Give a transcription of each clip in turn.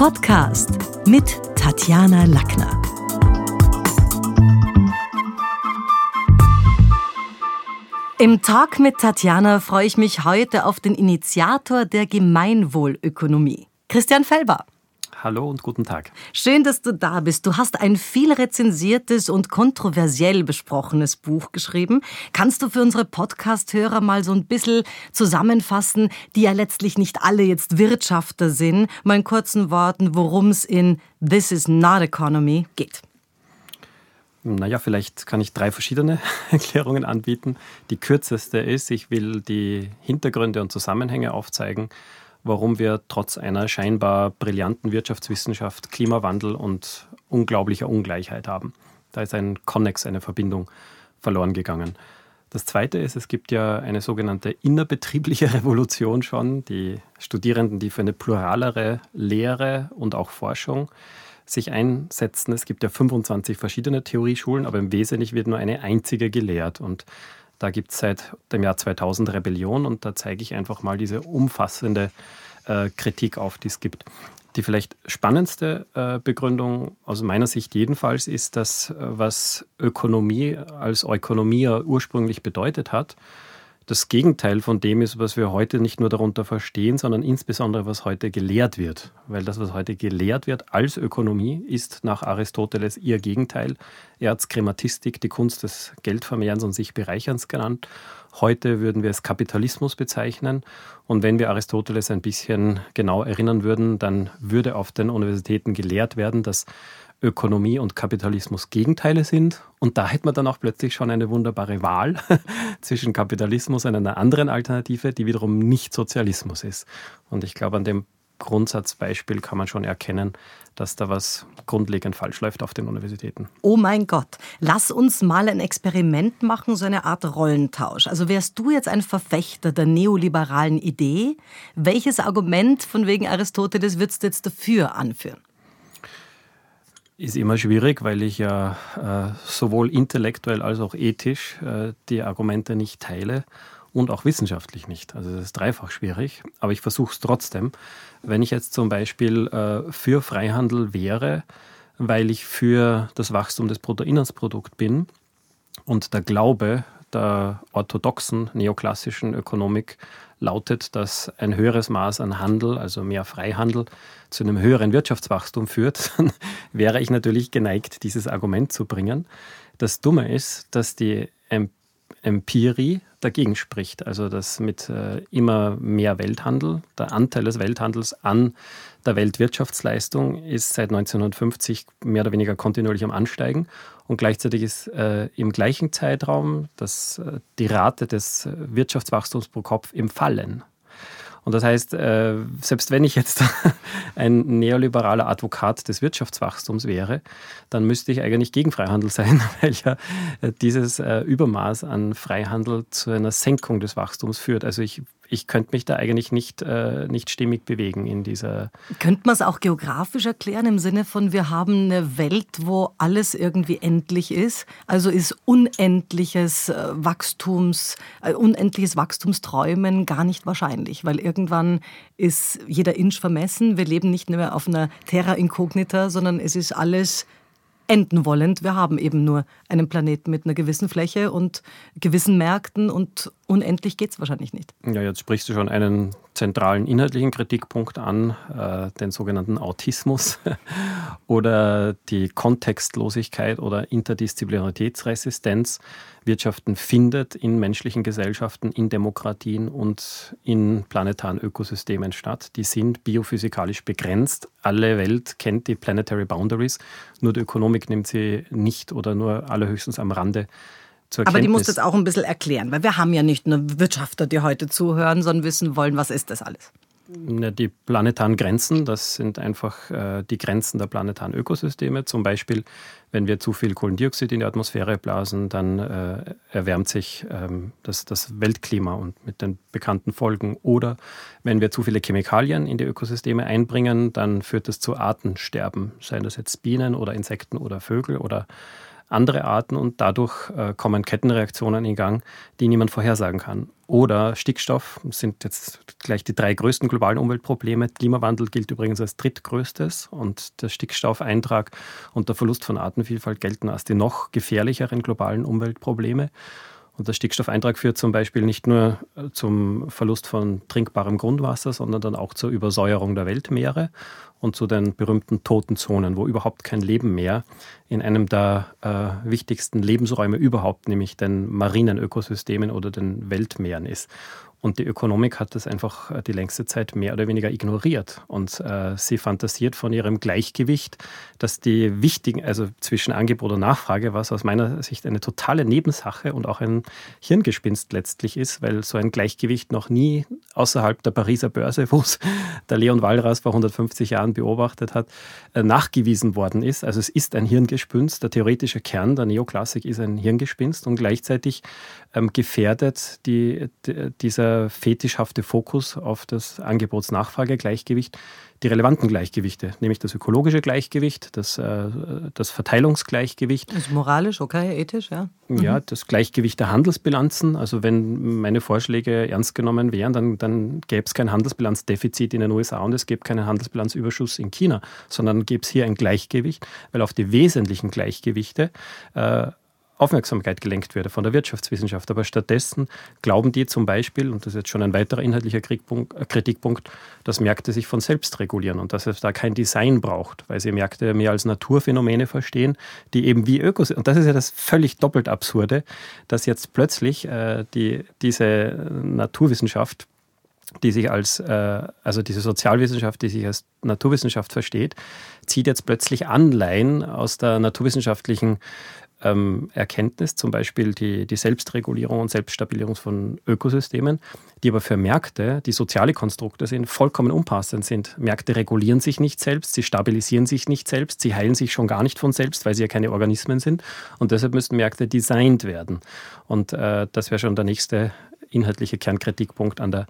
Podcast mit Tatjana Lackner. Im Talk mit Tatjana freue ich mich heute auf den Initiator der Gemeinwohlökonomie, Christian Felber. Hallo und guten Tag. Schön, dass du da bist. Du hast ein viel rezensiertes und kontroversiell besprochenes Buch geschrieben. Kannst du für unsere Podcast-Hörer mal so ein bisschen zusammenfassen, die ja letztlich nicht alle jetzt Wirtschafter sind, mal in kurzen Worten, worum es in This is not Economy geht? Naja, vielleicht kann ich drei verschiedene Erklärungen anbieten. Die kürzeste ist, ich will die Hintergründe und Zusammenhänge aufzeigen warum wir trotz einer scheinbar brillanten Wirtschaftswissenschaft Klimawandel und unglaublicher Ungleichheit haben. Da ist ein Konnex, eine Verbindung verloren gegangen. Das Zweite ist, es gibt ja eine sogenannte innerbetriebliche Revolution schon. Die Studierenden, die für eine pluralere Lehre und auch Forschung sich einsetzen. Es gibt ja 25 verschiedene Theorieschulen, aber im Wesentlichen wird nur eine einzige gelehrt. Und da gibt es seit dem Jahr 2000 Rebellion und da zeige ich einfach mal diese umfassende äh, Kritik auf, die es gibt. Die vielleicht spannendste äh, Begründung aus meiner Sicht jedenfalls ist, dass äh, was Ökonomie als Ökonomie ursprünglich bedeutet hat, das Gegenteil von dem ist, was wir heute nicht nur darunter verstehen, sondern insbesondere, was heute gelehrt wird. Weil das, was heute gelehrt wird als Ökonomie, ist nach Aristoteles ihr Gegenteil. Er hat Skrematistik, die Kunst des Geldvermehrens und sich Bereicherns genannt. Heute würden wir es Kapitalismus bezeichnen. Und wenn wir Aristoteles ein bisschen genau erinnern würden, dann würde auf den Universitäten gelehrt werden, dass Ökonomie und Kapitalismus Gegenteile sind. Und da hätte man dann auch plötzlich schon eine wunderbare Wahl zwischen Kapitalismus und einer anderen Alternative, die wiederum nicht Sozialismus ist. Und ich glaube, an dem Grundsatzbeispiel kann man schon erkennen, dass da was grundlegend falsch läuft auf den Universitäten. Oh mein Gott, lass uns mal ein Experiment machen, so eine Art Rollentausch. Also wärst du jetzt ein Verfechter der neoliberalen Idee? Welches Argument von wegen Aristoteles würdest du jetzt dafür anführen? Ist immer schwierig, weil ich ja äh, sowohl intellektuell als auch ethisch äh, die Argumente nicht teile und auch wissenschaftlich nicht. Also das ist dreifach schwierig, aber ich versuche es trotzdem. Wenn ich jetzt zum Beispiel äh, für Freihandel wäre, weil ich für das Wachstum des Bruttoinlandsprodukts bin und der Glaube der orthodoxen neoklassischen Ökonomik lautet, dass ein höheres Maß an Handel, also mehr Freihandel, zu einem höheren Wirtschaftswachstum führt, dann wäre ich natürlich geneigt, dieses Argument zu bringen. Das Dumme ist, dass die Empirie dagegen spricht. Also dass mit äh, immer mehr Welthandel, der Anteil des Welthandels an der Weltwirtschaftsleistung ist seit 1950 mehr oder weniger kontinuierlich am Ansteigen. Und gleichzeitig ist äh, im gleichen Zeitraum das, äh, die Rate des Wirtschaftswachstums pro Kopf im Fallen. Und das heißt, äh, selbst wenn ich jetzt ein neoliberaler Advokat des Wirtschaftswachstums wäre, dann müsste ich eigentlich gegen Freihandel sein, weil ja äh, dieses äh, Übermaß an Freihandel zu einer Senkung des Wachstums führt. Also ich ich könnte mich da eigentlich nicht, äh, nicht stimmig bewegen in dieser. Könnte man es auch geografisch erklären im Sinne von, wir haben eine Welt, wo alles irgendwie endlich ist? Also ist unendliches äh, Wachstums, äh, unendliches Wachstumsträumen gar nicht wahrscheinlich, weil irgendwann ist jeder Inch vermessen. Wir leben nicht mehr auf einer Terra Incognita, sondern es ist alles enden wollend. Wir haben eben nur einen Planeten mit einer gewissen Fläche und gewissen Märkten und unendlich geht es wahrscheinlich nicht. Ja, jetzt sprichst du schon einen zentralen inhaltlichen Kritikpunkt an, äh, den sogenannten Autismus oder die Kontextlosigkeit oder Interdisziplinaritätsresistenz. Wirtschaften findet in menschlichen Gesellschaften, in Demokratien und in planetaren Ökosystemen statt. Die sind biophysikalisch begrenzt. Alle Welt kennt die Planetary Boundaries, nur die Ökonomik nimmt sie nicht oder nur allerhöchstens am Rande zur Aber die muss das auch ein bisschen erklären, weil wir haben ja nicht nur Wirtschafter, die heute zuhören, sondern wissen wollen, was ist das alles? Die planetaren Grenzen, das sind einfach äh, die Grenzen der planetaren Ökosysteme. Zum Beispiel, wenn wir zu viel Kohlendioxid in die Atmosphäre blasen, dann äh, erwärmt sich ähm, das, das Weltklima und mit den bekannten Folgen. Oder wenn wir zu viele Chemikalien in die Ökosysteme einbringen, dann führt das zu Artensterben, seien das jetzt Bienen oder Insekten oder Vögel oder andere Arten und dadurch äh, kommen Kettenreaktionen in Gang, die niemand vorhersagen kann. Oder Stickstoff sind jetzt gleich die drei größten globalen Umweltprobleme. Klimawandel gilt übrigens als drittgrößtes und der Stickstoffeintrag und der Verlust von Artenvielfalt gelten als die noch gefährlicheren globalen Umweltprobleme. Und der Stickstoffeintrag führt zum Beispiel nicht nur äh, zum Verlust von trinkbarem Grundwasser, sondern dann auch zur Übersäuerung der Weltmeere und zu den berühmten toten Zonen, wo überhaupt kein Leben mehr in einem der äh, wichtigsten Lebensräume überhaupt, nämlich den marinen Ökosystemen oder den Weltmeeren ist. Und die Ökonomik hat das einfach äh, die längste Zeit mehr oder weniger ignoriert. Und äh, sie fantasiert von ihrem Gleichgewicht, dass die wichtigen, also zwischen Angebot und Nachfrage, was aus meiner Sicht eine totale Nebensache und auch ein Hirngespinst letztlich ist, weil so ein Gleichgewicht noch nie außerhalb der Pariser Börse, wo es der Leon Walras vor 150 Jahren beobachtet hat, äh, nachgewiesen worden ist. Also es ist ein Hirngespinst. Der theoretische Kern der Neoklassik ist ein Hirngespinst und gleichzeitig ähm, gefährdet die, die, dieser fetischhafte Fokus auf das Angebots-Nachfrage-Gleichgewicht die relevanten Gleichgewichte, nämlich das ökologische Gleichgewicht, das, äh, das Verteilungsgleichgewicht. Das ist moralisch, okay, ethisch, ja. Ja, mhm. das Gleichgewicht der Handelsbilanzen. Also wenn meine Vorschläge ernst genommen wären, dann, dann gäbe es kein Handelsbilanzdefizit in den USA und es gäbe keinen Handelsbilanzüberschuss in China, sondern gäbe es hier ein Gleichgewicht, weil auf die wesentlichen Gleichgewichte äh, Aufmerksamkeit gelenkt würde von der Wirtschaftswissenschaft. Aber stattdessen glauben die zum Beispiel, und das ist jetzt schon ein weiterer inhaltlicher äh, Kritikpunkt, dass Märkte sich von selbst regulieren und dass es da kein Design braucht, weil sie Märkte mehr als Naturphänomene verstehen, die eben wie Ökos. Und das ist ja das völlig doppelt Absurde, dass jetzt plötzlich äh, die, diese Naturwissenschaft die sich als, äh, also diese Sozialwissenschaft, die sich als Naturwissenschaft versteht, zieht jetzt plötzlich Anleihen aus der naturwissenschaftlichen ähm, Erkenntnis, zum Beispiel die, die Selbstregulierung und Selbststabilisierung von Ökosystemen, die aber für Märkte, die soziale Konstrukte sind, vollkommen unpassend sind. Märkte regulieren sich nicht selbst, sie stabilisieren sich nicht selbst, sie heilen sich schon gar nicht von selbst, weil sie ja keine Organismen sind. Und deshalb müssten Märkte designt werden. Und äh, das wäre schon der nächste inhaltliche Kernkritikpunkt an der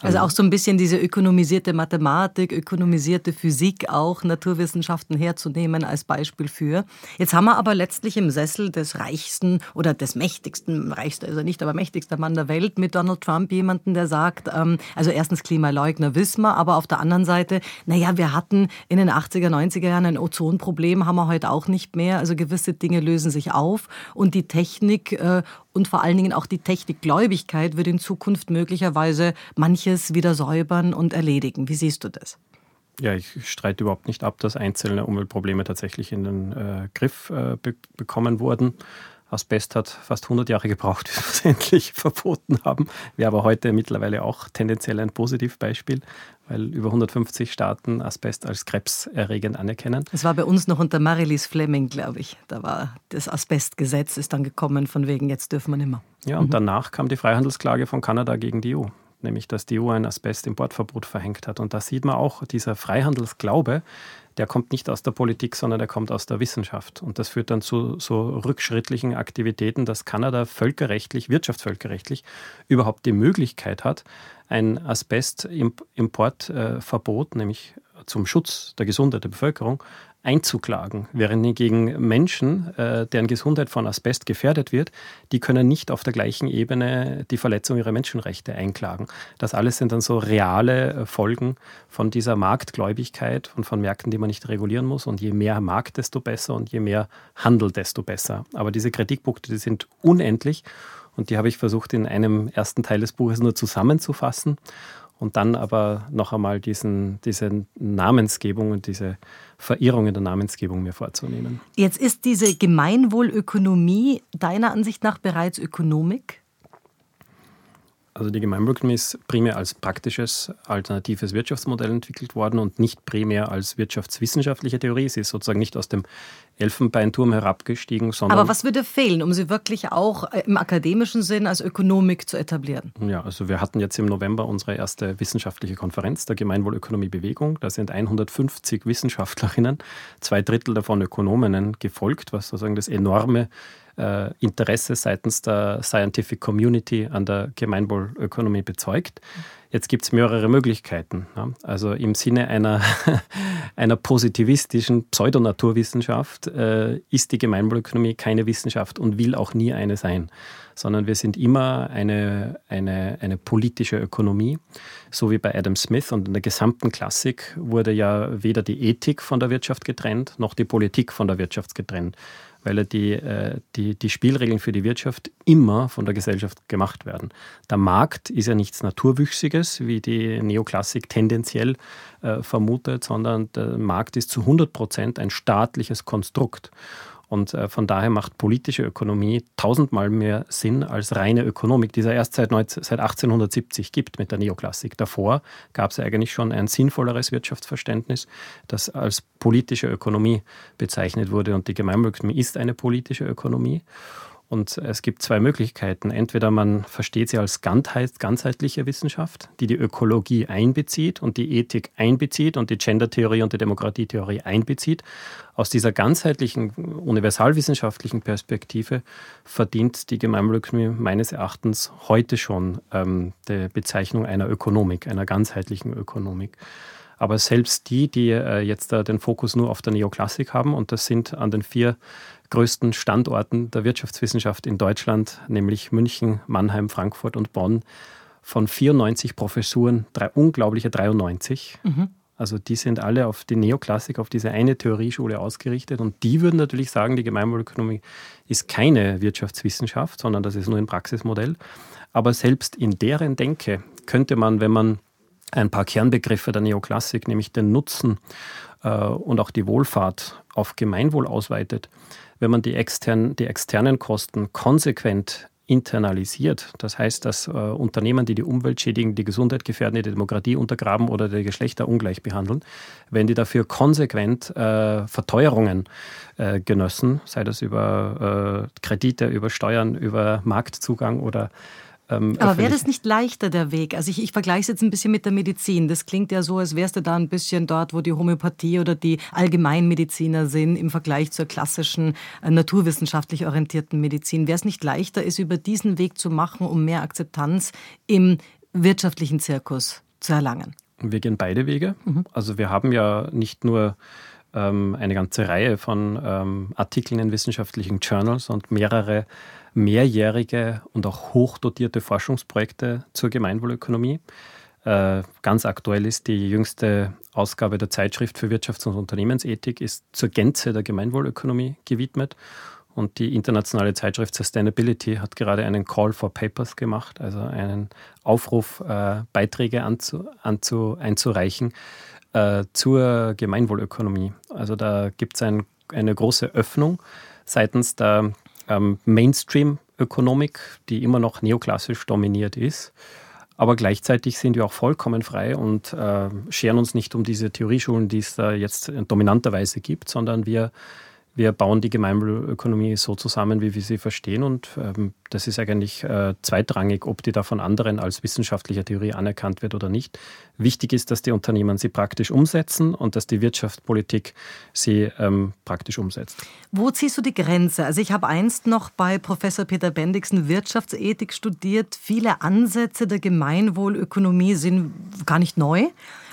also auch so ein bisschen diese ökonomisierte Mathematik, ökonomisierte Physik auch, Naturwissenschaften herzunehmen als Beispiel für. Jetzt haben wir aber letztlich im Sessel des reichsten oder des mächtigsten, reichster ist er nicht, aber mächtigster Mann der Welt mit Donald Trump jemanden, der sagt, ähm, also erstens Klimaleugner wissen wir, aber auf der anderen Seite, naja, wir hatten in den 80er, 90er Jahren ein Ozonproblem, haben wir heute auch nicht mehr. Also gewisse Dinge lösen sich auf und die Technik äh, und vor allen Dingen auch die Technikgläubigkeit wird in Zukunft möglicherweise manches wieder säubern und erledigen. Wie siehst du das? Ja, ich streite überhaupt nicht ab, dass einzelne Umweltprobleme tatsächlich in den äh, Griff äh, be bekommen wurden. Asbest hat fast 100 Jahre gebraucht, bis wir es endlich verboten haben. Wäre aber heute mittlerweile auch tendenziell ein Positivbeispiel, weil über 150 Staaten Asbest als krebserregend anerkennen. Es war bei uns noch unter Marilis Fleming, glaube ich. Da war das Asbestgesetz ist dann gekommen, von wegen jetzt dürfen wir nicht mehr. Ja, und mhm. danach kam die Freihandelsklage von Kanada gegen die EU nämlich dass die EU ein Asbestimportverbot verhängt hat. Und da sieht man auch, dieser Freihandelsglaube, der kommt nicht aus der Politik, sondern der kommt aus der Wissenschaft. Und das führt dann zu so rückschrittlichen Aktivitäten, dass Kanada völkerrechtlich, wirtschaftsvölkerrechtlich überhaupt die Möglichkeit hat, ein Asbestimportverbot, nämlich zum Schutz der Gesundheit der Bevölkerung, einzuklagen, während hingegen Menschen, äh, deren Gesundheit von Asbest gefährdet wird, die können nicht auf der gleichen Ebene die Verletzung ihrer Menschenrechte einklagen. Das alles sind dann so reale äh, Folgen von dieser Marktgläubigkeit und von Märkten, die man nicht regulieren muss. Und je mehr Markt, desto besser und je mehr Handel, desto besser. Aber diese Kritikpunkte, die sind unendlich und die habe ich versucht in einem ersten Teil des Buches nur zusammenzufassen und dann aber noch einmal diesen, diese Namensgebung und diese Verirrung in der Namensgebung mir vorzunehmen. Jetzt ist diese Gemeinwohlökonomie deiner Ansicht nach bereits Ökonomik? Also die Gemeinwohlökonomie ist primär als praktisches, alternatives Wirtschaftsmodell entwickelt worden und nicht primär als wirtschaftswissenschaftliche Theorie. Sie ist sozusagen nicht aus dem Elfenbeinturm herabgestiegen, sondern... Aber was würde fehlen, um sie wirklich auch äh, im akademischen Sinn als Ökonomik zu etablieren? Ja, also wir hatten jetzt im November unsere erste wissenschaftliche Konferenz der Gemeinwohlökonomie Bewegung. Da sind 150 Wissenschaftlerinnen, zwei Drittel davon Ökonominnen, gefolgt, was sozusagen das enorme äh, Interesse seitens der Scientific Community an der Gemeinwohlökonomie bezeugt. Jetzt gibt es mehrere Möglichkeiten. Ja. Also im Sinne einer, einer positivistischen Pseudonaturwissenschaft äh, ist die Gemeinwohlökonomie keine Wissenschaft und will auch nie eine sein, sondern wir sind immer eine, eine, eine politische Ökonomie, so wie bei Adam Smith. Und in der gesamten Klassik wurde ja weder die Ethik von der Wirtschaft getrennt, noch die Politik von der Wirtschaft getrennt weil die, äh, die, die Spielregeln für die Wirtschaft immer von der Gesellschaft gemacht werden. Der Markt ist ja nichts Naturwüchsiges, wie die Neoklassik tendenziell äh, vermutet, sondern der Markt ist zu 100 Prozent ein staatliches Konstrukt. Und äh, von daher macht politische Ökonomie tausendmal mehr Sinn als reine Ökonomik, die es erst seit, 19, seit 1870 gibt mit der Neoklassik. Davor gab es eigentlich schon ein sinnvolleres Wirtschaftsverständnis, das als politische Ökonomie bezeichnet wurde. Und die Gemeinwohlökonomie ist eine politische Ökonomie. Und es gibt zwei Möglichkeiten. Entweder man versteht sie als ganzheitliche Wissenschaft, die die Ökologie einbezieht und die Ethik einbezieht und die Gendertheorie und die Demokratietheorie einbezieht. Aus dieser ganzheitlichen, universalwissenschaftlichen Perspektive verdient die Gemeinwohlökonomie meines Erachtens heute schon ähm, die Bezeichnung einer Ökonomik, einer ganzheitlichen Ökonomik. Aber selbst die, die äh, jetzt äh, den Fokus nur auf der Neoklassik haben, und das sind an den vier größten Standorten der Wirtschaftswissenschaft in Deutschland, nämlich München, Mannheim, Frankfurt und Bonn, von 94 Professuren, drei, unglaubliche 93. Mhm. Also die sind alle auf die Neoklassik, auf diese eine Theorieschule ausgerichtet. Und die würden natürlich sagen, die Gemeinwohlökonomie ist keine Wirtschaftswissenschaft, sondern das ist nur ein Praxismodell. Aber selbst in deren Denke könnte man, wenn man ein paar Kernbegriffe der Neoklassik, nämlich den Nutzen äh, und auch die Wohlfahrt auf Gemeinwohl ausweitet, wenn man die, extern, die externen Kosten konsequent internalisiert. Das heißt, dass äh, Unternehmen, die die Umwelt schädigen, die Gesundheit gefährden, die Demokratie untergraben oder die Geschlechter ungleich behandeln, wenn die dafür konsequent äh, Verteuerungen äh, genössen, sei das über äh, Kredite, über Steuern, über Marktzugang oder ähm, Aber wäre das nicht leichter der Weg? Also ich, ich vergleiche es jetzt ein bisschen mit der Medizin. Das klingt ja so, als wärst du da ein bisschen dort, wo die Homöopathie oder die Allgemeinmediziner sind im Vergleich zur klassischen äh, naturwissenschaftlich orientierten Medizin. Wäre es nicht leichter, es über diesen Weg zu machen, um mehr Akzeptanz im wirtschaftlichen Zirkus zu erlangen? Wir gehen beide Wege. Mhm. Also wir haben ja nicht nur ähm, eine ganze Reihe von ähm, Artikeln in wissenschaftlichen Journals und mehrere mehrjährige und auch hochdotierte Forschungsprojekte zur Gemeinwohlökonomie. Äh, ganz aktuell ist die jüngste Ausgabe der Zeitschrift für Wirtschafts- und Unternehmensethik ist zur Gänze der Gemeinwohlökonomie gewidmet. Und die internationale Zeitschrift Sustainability hat gerade einen Call for Papers gemacht, also einen Aufruf, äh, Beiträge anzu, anzu, einzureichen äh, zur Gemeinwohlökonomie. Also da gibt es ein, eine große Öffnung seitens der ähm, Mainstream-Ökonomik, die immer noch neoklassisch dominiert ist. Aber gleichzeitig sind wir auch vollkommen frei und äh, scheren uns nicht um diese Theorieschulen, die es da jetzt dominanterweise gibt, sondern wir wir bauen die Gemeinwohlökonomie so zusammen, wie wir sie verstehen. Und ähm, das ist eigentlich äh, zweitrangig, ob die da von anderen als wissenschaftliche Theorie anerkannt wird oder nicht. Wichtig ist, dass die Unternehmen sie praktisch umsetzen und dass die Wirtschaftspolitik sie ähm, praktisch umsetzt. Wo ziehst du die Grenze? Also ich habe einst noch bei Professor Peter Bendixen Wirtschaftsethik studiert. Viele Ansätze der Gemeinwohlökonomie sind gar nicht neu.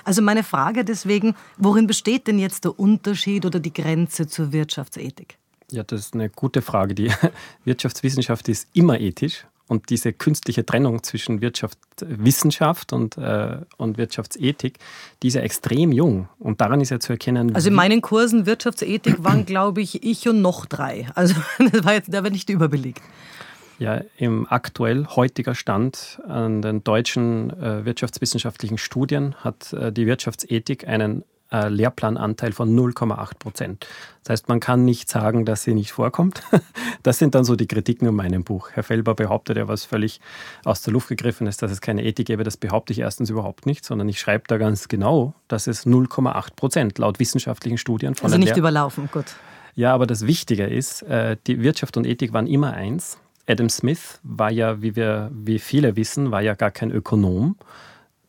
Also meine Frage deswegen, worin besteht denn jetzt der Unterschied oder die Grenze zur Wirtschaftsethik? Ja, das ist eine gute Frage. Die Wirtschaftswissenschaft ist immer ethisch. Und diese künstliche Trennung zwischen Wirtschaftswissenschaft und, äh, und Wirtschaftsethik, die ist ja extrem jung. Und daran ist ja zu erkennen. Also in meinen Kursen Wirtschaftsethik waren, glaube ich, ich und noch drei. Also das war jetzt, der war nicht überbelegt. Ja, im aktuell heutiger Stand an den deutschen äh, wirtschaftswissenschaftlichen Studien hat äh, die Wirtschaftsethik einen äh, Lehrplananteil von 0,8 Prozent. Das heißt, man kann nicht sagen, dass sie nicht vorkommt. Das sind dann so die Kritiken in meinem Buch. Herr Felber behauptet ja was völlig aus der Luft gegriffen ist, dass es keine Ethik gäbe. Das behaupte ich erstens überhaupt nicht, sondern ich schreibe da ganz genau, dass es 0,8 Prozent laut wissenschaftlichen Studien von Also nicht Lehr überlaufen, gut. Ja, aber das Wichtige ist, äh, die Wirtschaft und Ethik waren immer eins. Adam Smith war ja, wie wir, wie viele wissen, war ja gar kein Ökonom.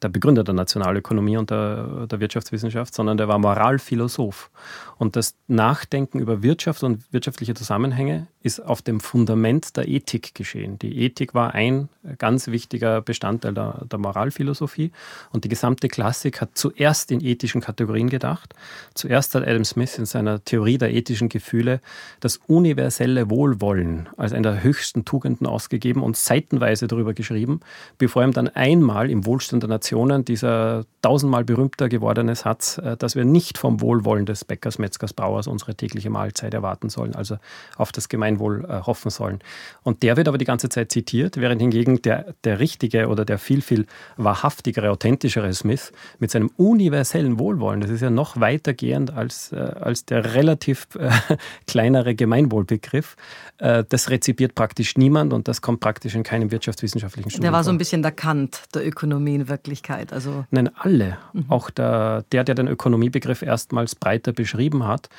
Der Begründer der Nationalökonomie und der, der, Wirtschaftswissenschaft, sondern der war Moralphilosoph. Und das Nachdenken über Wirtschaft und wirtschaftliche Zusammenhänge ist auf dem Fundament der Ethik geschehen. Die Ethik war ein ganz wichtiger Bestandteil der, der Moralphilosophie. Und die gesamte Klassik hat zuerst in ethischen Kategorien gedacht. Zuerst hat Adam Smith in seiner Theorie der ethischen Gefühle das universelle Wohlwollen als eine der höchsten Tugenden ausgegeben und seitenweise darüber geschrieben, bevor ihm dann einmal im Wohlstand der Nation Generationen dieser tausendmal berühmter gewordene Satz, äh, dass wir nicht vom Wohlwollen des Bäckers, Metzgers, Brauers unsere tägliche Mahlzeit erwarten sollen, also auf das Gemeinwohl äh, hoffen sollen. Und der wird aber die ganze Zeit zitiert, während hingegen der, der richtige oder der viel, viel wahrhaftigere, authentischere Smith mit seinem universellen Wohlwollen, das ist ja noch weitergehend als, äh, als der relativ kleinere Gemeinwohlbegriff, das rezipiert praktisch niemand und das kommt praktisch in keinem wirtschaftswissenschaftlichen Studium Der war so ein bisschen der Kant der Ökonomie in Wirklichkeit. Also Nein, alle. Mhm. Auch der, der, der den Ökonomiebegriff erstmals breiter beschrieben hat,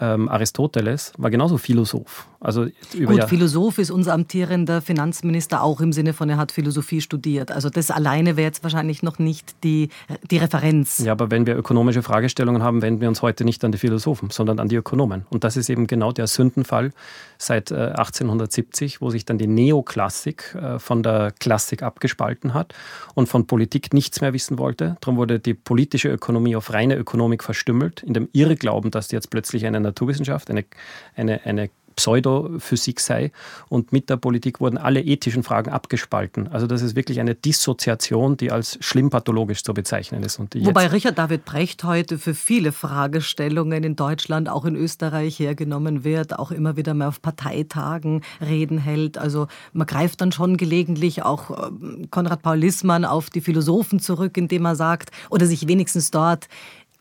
ähm, Aristoteles war genauso Philosoph. Also Gut, Philosoph ist unser amtierender Finanzminister auch im Sinne von, er hat Philosophie studiert. Also das alleine wäre jetzt wahrscheinlich noch nicht die, die Referenz. Ja, aber wenn wir ökonomische Fragestellungen haben, wenden wir uns heute nicht an die Philosophen, sondern an die Ökonomen. Und das ist eben genau der Sündenfall seit 1870, äh, wo sich dann die Neoklassik äh, von der Klassik abgespalten hat und von Politik nichts mehr wissen wollte. Darum wurde die politische Ökonomie auf reine Ökonomik verstümmelt, in dem Irrglauben, dass jetzt plötzlich eine Naturwissenschaft, eine, eine, eine Pseudophysik sei. Und mit der Politik wurden alle ethischen Fragen abgespalten. Also das ist wirklich eine Dissoziation, die als schlimm pathologisch zu bezeichnen ist. Wobei Richard David Brecht heute für viele Fragestellungen in Deutschland, auch in Österreich hergenommen wird, auch immer wieder mal auf Parteitagen Reden hält. Also man greift dann schon gelegentlich auch ähm, Konrad Paul Lissmann auf die Philosophen zurück, indem er sagt, oder sich wenigstens dort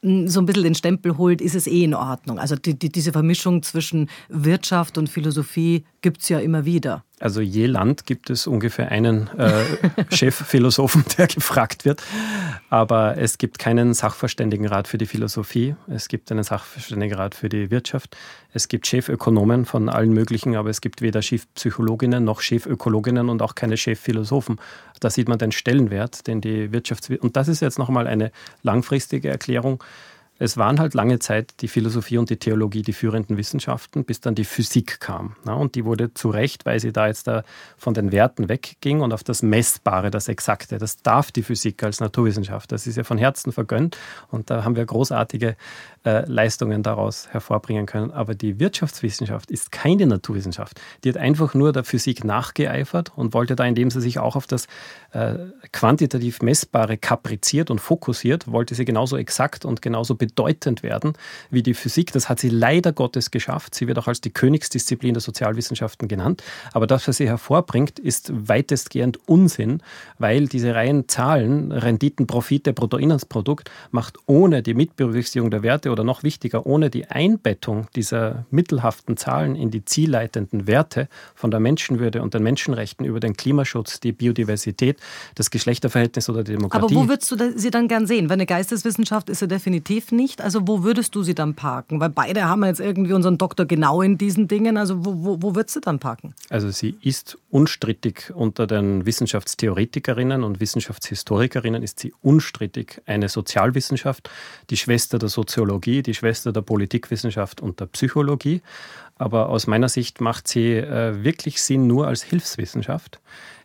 so ein bisschen den Stempel holt, ist es eh in Ordnung. Also die, die, diese Vermischung zwischen Wirtschaft und Philosophie gibt es ja immer wieder. Also je Land gibt es ungefähr einen äh, Chefphilosophen, der gefragt wird. Aber es gibt keinen Sachverständigenrat für die Philosophie. Es gibt einen Sachverständigenrat für die Wirtschaft. Es gibt Chefökonomen von allen möglichen, aber es gibt weder Chefpsychologinnen noch Chefökologinnen und auch keine Chefphilosophen. Da sieht man den Stellenwert, den die Wirtschafts... Und das ist jetzt nochmal eine langfristige Erklärung es waren halt lange Zeit die Philosophie und die Theologie die führenden Wissenschaften, bis dann die Physik kam. und die wurde zu Recht, weil sie da jetzt da von den Werten wegging und auf das Messbare, das Exakte. Das darf die Physik als Naturwissenschaft. Das ist ja von Herzen vergönnt und da haben wir großartige äh, Leistungen daraus hervorbringen können. Aber die Wirtschaftswissenschaft ist keine Naturwissenschaft. Die hat einfach nur der Physik nachgeeifert und wollte da, indem sie sich auch auf das äh, quantitativ Messbare kapriziert und fokussiert, wollte sie genauso exakt und genauso bedeutend werden wie die Physik. Das hat sie leider Gottes geschafft. Sie wird auch als die Königsdisziplin der Sozialwissenschaften genannt. Aber das, was sie hervorbringt, ist weitestgehend Unsinn, weil diese reinen Zahlen, Renditen, Profite, Bruttoinlandsprodukt, macht ohne die Mitberücksichtigung der Werte oder noch wichtiger, ohne die Einbettung dieser mittelhaften Zahlen in die zielleitenden Werte von der Menschenwürde und den Menschenrechten über den Klimaschutz, die Biodiversität, das Geschlechterverhältnis oder die Demokratie. Aber wo würdest du sie dann gern sehen? Weil eine Geisteswissenschaft ist sie definitiv nicht. Also wo würdest du sie dann parken? Weil beide haben jetzt irgendwie unseren Doktor genau in diesen Dingen. Also wo, wo, wo würdest du dann parken? Also sie ist unstrittig unter den Wissenschaftstheoretikerinnen und Wissenschaftshistorikerinnen ist sie unstrittig eine Sozialwissenschaft, die Schwester der Soziologie, die Schwester der Politikwissenschaft und der Psychologie. Aber aus meiner Sicht macht sie äh, wirklich Sinn nur als Hilfswissenschaft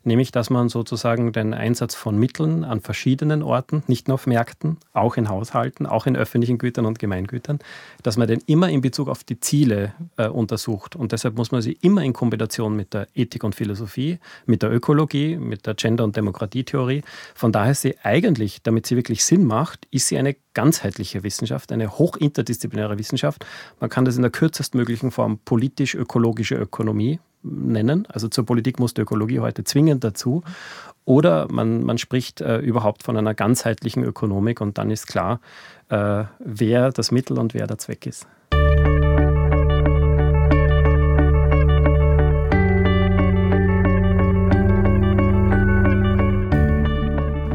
nämlich dass man sozusagen den Einsatz von Mitteln an verschiedenen Orten, nicht nur auf Märkten, auch in Haushalten, auch in öffentlichen Gütern und Gemeingütern, dass man den immer in Bezug auf die Ziele äh, untersucht. Und deshalb muss man sie immer in Kombination mit der Ethik und Philosophie, mit der Ökologie, mit der Gender- und Demokratietheorie. Von daher ist sie eigentlich, damit sie wirklich Sinn macht, ist sie eine ganzheitliche Wissenschaft, eine hochinterdisziplinäre Wissenschaft. Man kann das in der kürzestmöglichen Form politisch-ökologische Ökonomie nennen. Also zur Politik muss die Ökologie heute zwingend dazu. Oder man, man spricht äh, überhaupt von einer ganzheitlichen Ökonomik und dann ist klar, äh, wer das Mittel und wer der Zweck ist.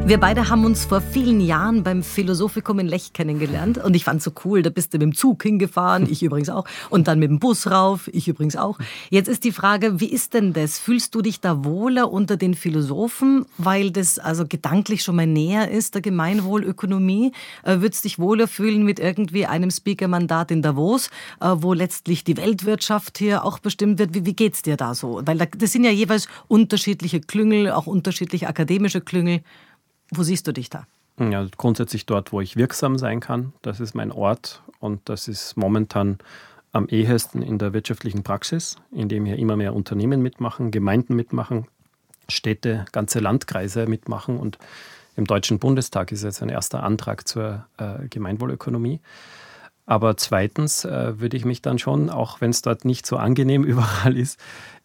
Wir beide haben uns vor vielen Jahren beim Philosophikum in Lech kennengelernt und ich fand so cool, da bist du mit dem Zug hingefahren, ich übrigens auch, und dann mit dem Bus rauf, ich übrigens auch. Jetzt ist die Frage, wie ist denn das? Fühlst du dich da wohler unter den Philosophen, weil das also gedanklich schon mal näher ist, der Gemeinwohlökonomie? Äh, würdest dich wohler fühlen mit irgendwie einem Speaker-Mandat in Davos, äh, wo letztlich die Weltwirtschaft hier auch bestimmt wird? Wie, wie geht's dir da so? Weil das sind ja jeweils unterschiedliche Klüngel, auch unterschiedliche akademische Klüngel. Wo siehst du dich da? Ja, grundsätzlich dort, wo ich wirksam sein kann. Das ist mein Ort und das ist momentan am ehesten in der wirtschaftlichen Praxis, in dem hier immer mehr Unternehmen mitmachen, Gemeinden mitmachen, Städte, ganze Landkreise mitmachen und im Deutschen Bundestag ist jetzt ein erster Antrag zur äh, Gemeinwohlökonomie. Aber zweitens äh, würde ich mich dann schon, auch wenn es dort nicht so angenehm überall ist,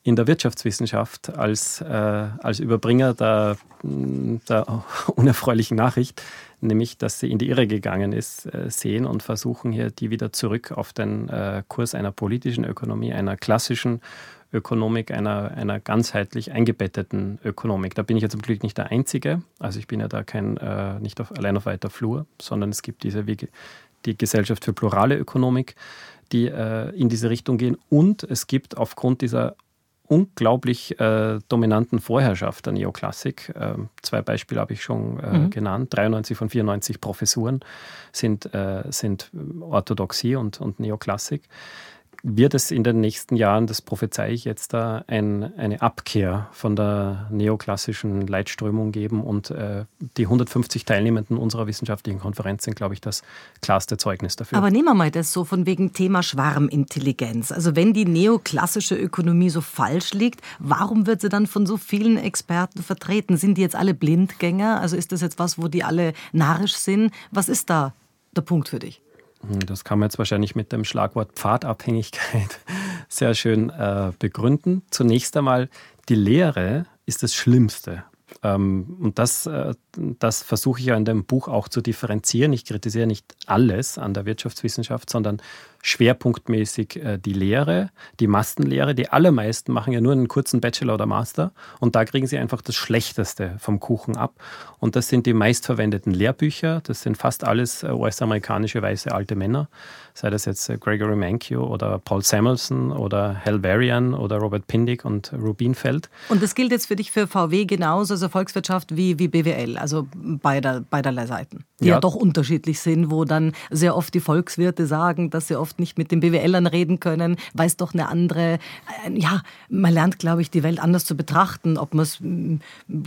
in der Wirtschaftswissenschaft als, äh, als Überbringer der, der unerfreulichen Nachricht, nämlich dass sie in die Irre gegangen ist, äh, sehen und versuchen hier die wieder zurück auf den äh, Kurs einer politischen Ökonomie, einer klassischen Ökonomik, einer, einer ganzheitlich eingebetteten Ökonomik. Da bin ich ja zum Glück nicht der Einzige. Also ich bin ja da kein, äh, nicht auf, allein auf weiter Flur, sondern es gibt diese wie die Gesellschaft für plurale Ökonomik, die äh, in diese Richtung gehen. Und es gibt aufgrund dieser unglaublich äh, dominanten Vorherrschaft der Neoklassik. Äh, zwei Beispiele habe ich schon äh, mhm. genannt. 93 von 94 Professuren sind, äh, sind Orthodoxie und, und Neoklassik wird es in den nächsten Jahren, das prophezei ich jetzt da, ein, eine Abkehr von der neoklassischen Leitströmung geben. Und äh, die 150 Teilnehmenden unserer wissenschaftlichen Konferenz sind, glaube ich, das klarste Zeugnis dafür. Aber nehmen wir mal das so von wegen Thema Schwarmintelligenz. Also wenn die neoklassische Ökonomie so falsch liegt, warum wird sie dann von so vielen Experten vertreten? Sind die jetzt alle Blindgänger? Also ist das jetzt was, wo die alle narrisch sind? Was ist da der Punkt für dich? Hm, das kann man jetzt wahrscheinlich mit dem Schlagwort Pfadabhängigkeit sehr schön äh, begründen. Zunächst einmal, die Lehre ist das Schlimmste. Ähm, und das, äh, das versuche ich ja in dem Buch auch zu differenzieren. Ich kritisiere nicht alles an der Wirtschaftswissenschaft, sondern schwerpunktmäßig äh, die Lehre, die Massenlehre. Die allermeisten machen ja nur einen kurzen Bachelor oder Master und da kriegen sie einfach das Schlechteste vom Kuchen ab. Und das sind die meistverwendeten Lehrbücher. Das sind fast alles äh, US-amerikanische weiße alte Männer, sei das jetzt äh, Gregory Mankiw oder Paul Samuelson oder Hal Varian oder Robert Pindick und Rubinfeld. Und das gilt jetzt für dich für VW genauso, also Volkswirtschaft wie, wie BWL, also beider, beiderlei Seiten, die ja. ja doch unterschiedlich sind, wo dann sehr oft die Volkswirte sagen, dass sie oft oft nicht mit den BWLern reden können, weil es doch eine andere, äh, ja, man lernt, glaube ich, die Welt anders zu betrachten, ob man es mm,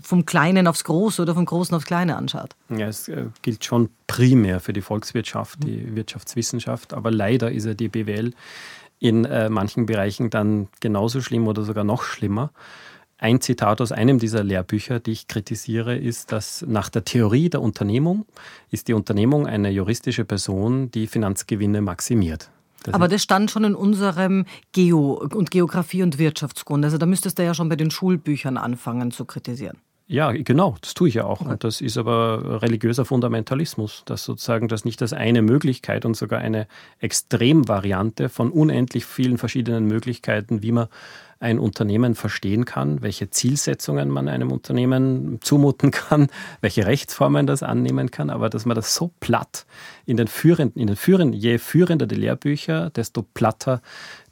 vom Kleinen aufs Große oder vom Großen aufs Kleine anschaut. Ja, es äh, gilt schon primär für die Volkswirtschaft, die Wirtschaftswissenschaft, aber leider ist ja die BWL in äh, manchen Bereichen dann genauso schlimm oder sogar noch schlimmer. Ein Zitat aus einem dieser Lehrbücher, die ich kritisiere, ist, dass nach der Theorie der Unternehmung ist die Unternehmung eine juristische Person, die Finanzgewinne maximiert. Das Aber das stand schon in unserem Geo- und Geografie- und Wirtschaftsgrund. Also da müsstest du ja schon bei den Schulbüchern anfangen zu kritisieren. Ja, genau, das tue ich ja auch. Und das ist aber religiöser Fundamentalismus, dass sozusagen das nicht als eine Möglichkeit und sogar eine Extremvariante von unendlich vielen verschiedenen Möglichkeiten, wie man ein Unternehmen verstehen kann, welche Zielsetzungen man einem Unternehmen zumuten kann, welche Rechtsformen das annehmen kann, aber dass man das so platt in den führenden, in den führenden, je führender die Lehrbücher, desto platter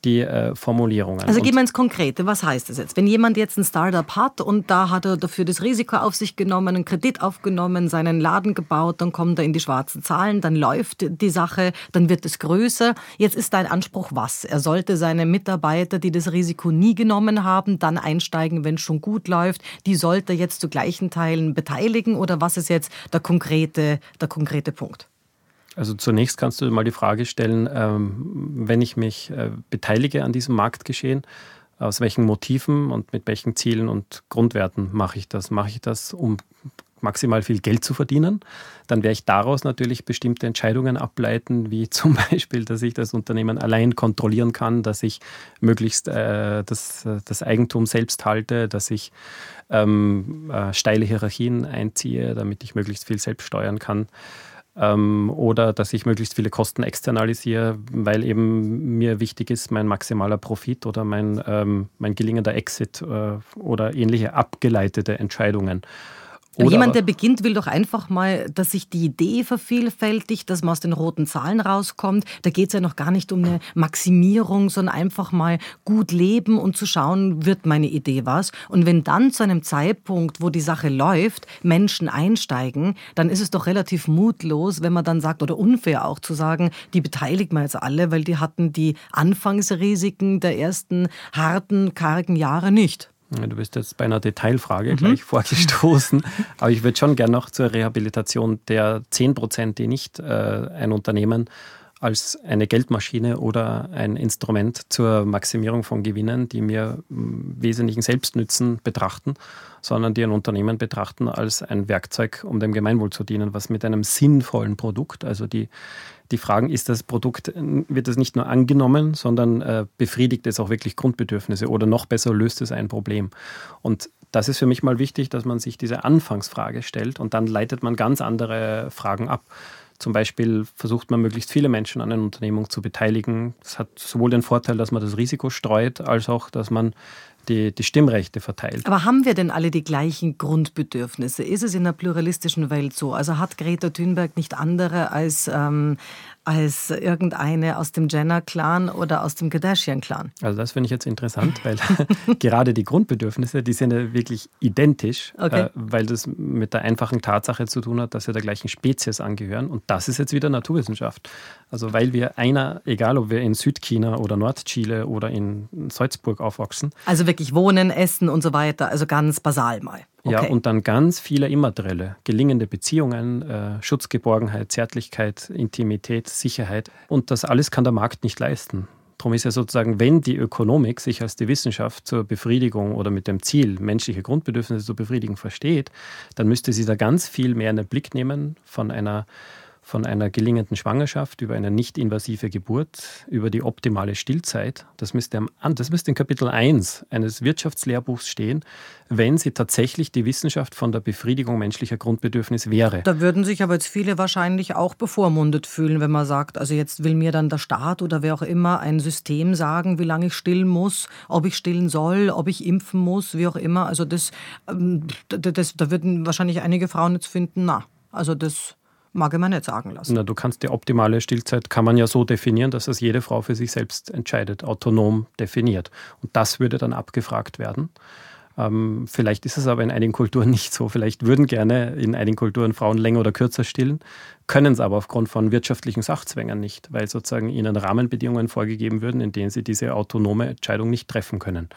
die äh, Formulierungen. Also gehen wir ins Konkrete. Was heißt das jetzt? Wenn jemand jetzt ein Startup hat und da hat er dafür das Risiko auf sich genommen, einen Kredit aufgenommen, seinen Laden gebaut, dann kommt er in die schwarzen Zahlen, dann läuft die Sache, dann wird es größer. Jetzt ist dein Anspruch was? Er sollte seine Mitarbeiter, die das Risiko nie genommen haben, dann einsteigen, wenn es schon gut läuft. Die sollte er jetzt zu gleichen Teilen beteiligen oder was ist jetzt der konkrete, der konkrete Punkt? Also zunächst kannst du mal die Frage stellen, ähm, wenn ich mich äh, beteilige an diesem Marktgeschehen, aus welchen Motiven und mit welchen Zielen und Grundwerten mache ich das? Mache ich das, um maximal viel Geld zu verdienen? Dann werde ich daraus natürlich bestimmte Entscheidungen ableiten, wie zum Beispiel, dass ich das Unternehmen allein kontrollieren kann, dass ich möglichst äh, das, das Eigentum selbst halte, dass ich ähm, äh, steile Hierarchien einziehe, damit ich möglichst viel selbst steuern kann ähm, oder dass ich möglichst viele Kosten externalisiere, weil eben mir wichtig ist, mein maximaler Profit oder mein, ähm, mein gelingender Exit äh, oder ähnliche abgeleitete Entscheidungen. Oder jemand, der beginnt, will doch einfach mal, dass sich die Idee vervielfältigt, dass man aus den roten Zahlen rauskommt. Da geht es ja noch gar nicht um eine Maximierung, sondern einfach mal gut leben und zu schauen, wird meine Idee was. Und wenn dann zu einem Zeitpunkt, wo die Sache läuft, Menschen einsteigen, dann ist es doch relativ mutlos, wenn man dann sagt, oder unfair auch zu sagen, die beteiligen wir jetzt alle, weil die hatten die Anfangsrisiken der ersten harten, kargen Jahre nicht. Du bist jetzt bei einer Detailfrage mhm. gleich vorgestoßen, aber ich würde schon gerne noch zur Rehabilitation der 10 Prozent, die nicht äh, ein Unternehmen als eine Geldmaschine oder ein Instrument zur Maximierung von Gewinnen, die mir Wesentlichen Selbstnützen betrachten, sondern die ein Unternehmen betrachten als ein Werkzeug, um dem Gemeinwohl zu dienen, was mit einem sinnvollen Produkt, also die die Fragen, ist das Produkt, wird es nicht nur angenommen, sondern äh, befriedigt es auch wirklich Grundbedürfnisse oder noch besser löst es ein Problem. Und das ist für mich mal wichtig, dass man sich diese Anfangsfrage stellt und dann leitet man ganz andere Fragen ab. Zum Beispiel versucht man möglichst viele Menschen an einer Unternehmung zu beteiligen. Das hat sowohl den Vorteil, dass man das Risiko streut, als auch, dass man die, die Stimmrechte verteilt. Aber haben wir denn alle die gleichen Grundbedürfnisse? Ist es in einer pluralistischen Welt so? Also hat Greta Thunberg nicht andere als, ähm, als irgendeine aus dem Jenner-Clan oder aus dem Kardashian-Clan? Also das finde ich jetzt interessant, weil gerade die Grundbedürfnisse, die sind ja wirklich identisch, okay. äh, weil das mit der einfachen Tatsache zu tun hat, dass wir der gleichen Spezies angehören. Und das ist jetzt wieder Naturwissenschaft. Also weil wir einer, egal ob wir in Südchina oder Nordchile oder in Salzburg aufwachsen. Also wirklich wohnen, essen und so weiter, also ganz basal mal. Okay. Ja, und dann ganz viele immaterielle, gelingende Beziehungen, äh, Schutzgeborgenheit, Zärtlichkeit, Intimität, Sicherheit. Und das alles kann der Markt nicht leisten. Darum ist ja sozusagen, wenn die Ökonomik sich als die Wissenschaft zur Befriedigung oder mit dem Ziel, menschliche Grundbedürfnisse zu befriedigen, versteht, dann müsste sie da ganz viel mehr in den Blick nehmen von einer von einer gelingenden Schwangerschaft über eine nicht-invasive Geburt, über die optimale Stillzeit. Das müsste, das müsste in Kapitel 1 eines Wirtschaftslehrbuchs stehen, wenn sie tatsächlich die Wissenschaft von der Befriedigung menschlicher Grundbedürfnisse wäre. Da würden sich aber jetzt viele wahrscheinlich auch bevormundet fühlen, wenn man sagt, also jetzt will mir dann der Staat oder wer auch immer ein System sagen, wie lange ich stillen muss, ob ich stillen soll, ob ich impfen muss, wie auch immer. Also das, ähm, das da würden wahrscheinlich einige Frauen jetzt finden, na, also das mag ich mir nicht sagen lassen. Na, du kannst die optimale Stillzeit kann man ja so definieren, dass es jede Frau für sich selbst entscheidet, autonom definiert. Und das würde dann abgefragt werden. Ähm, vielleicht ist es aber in einigen Kulturen nicht so. Vielleicht würden gerne in einigen Kulturen Frauen länger oder kürzer stillen, können es aber aufgrund von wirtschaftlichen Sachzwängen nicht, weil sozusagen ihnen Rahmenbedingungen vorgegeben würden, in denen sie diese autonome Entscheidung nicht treffen können.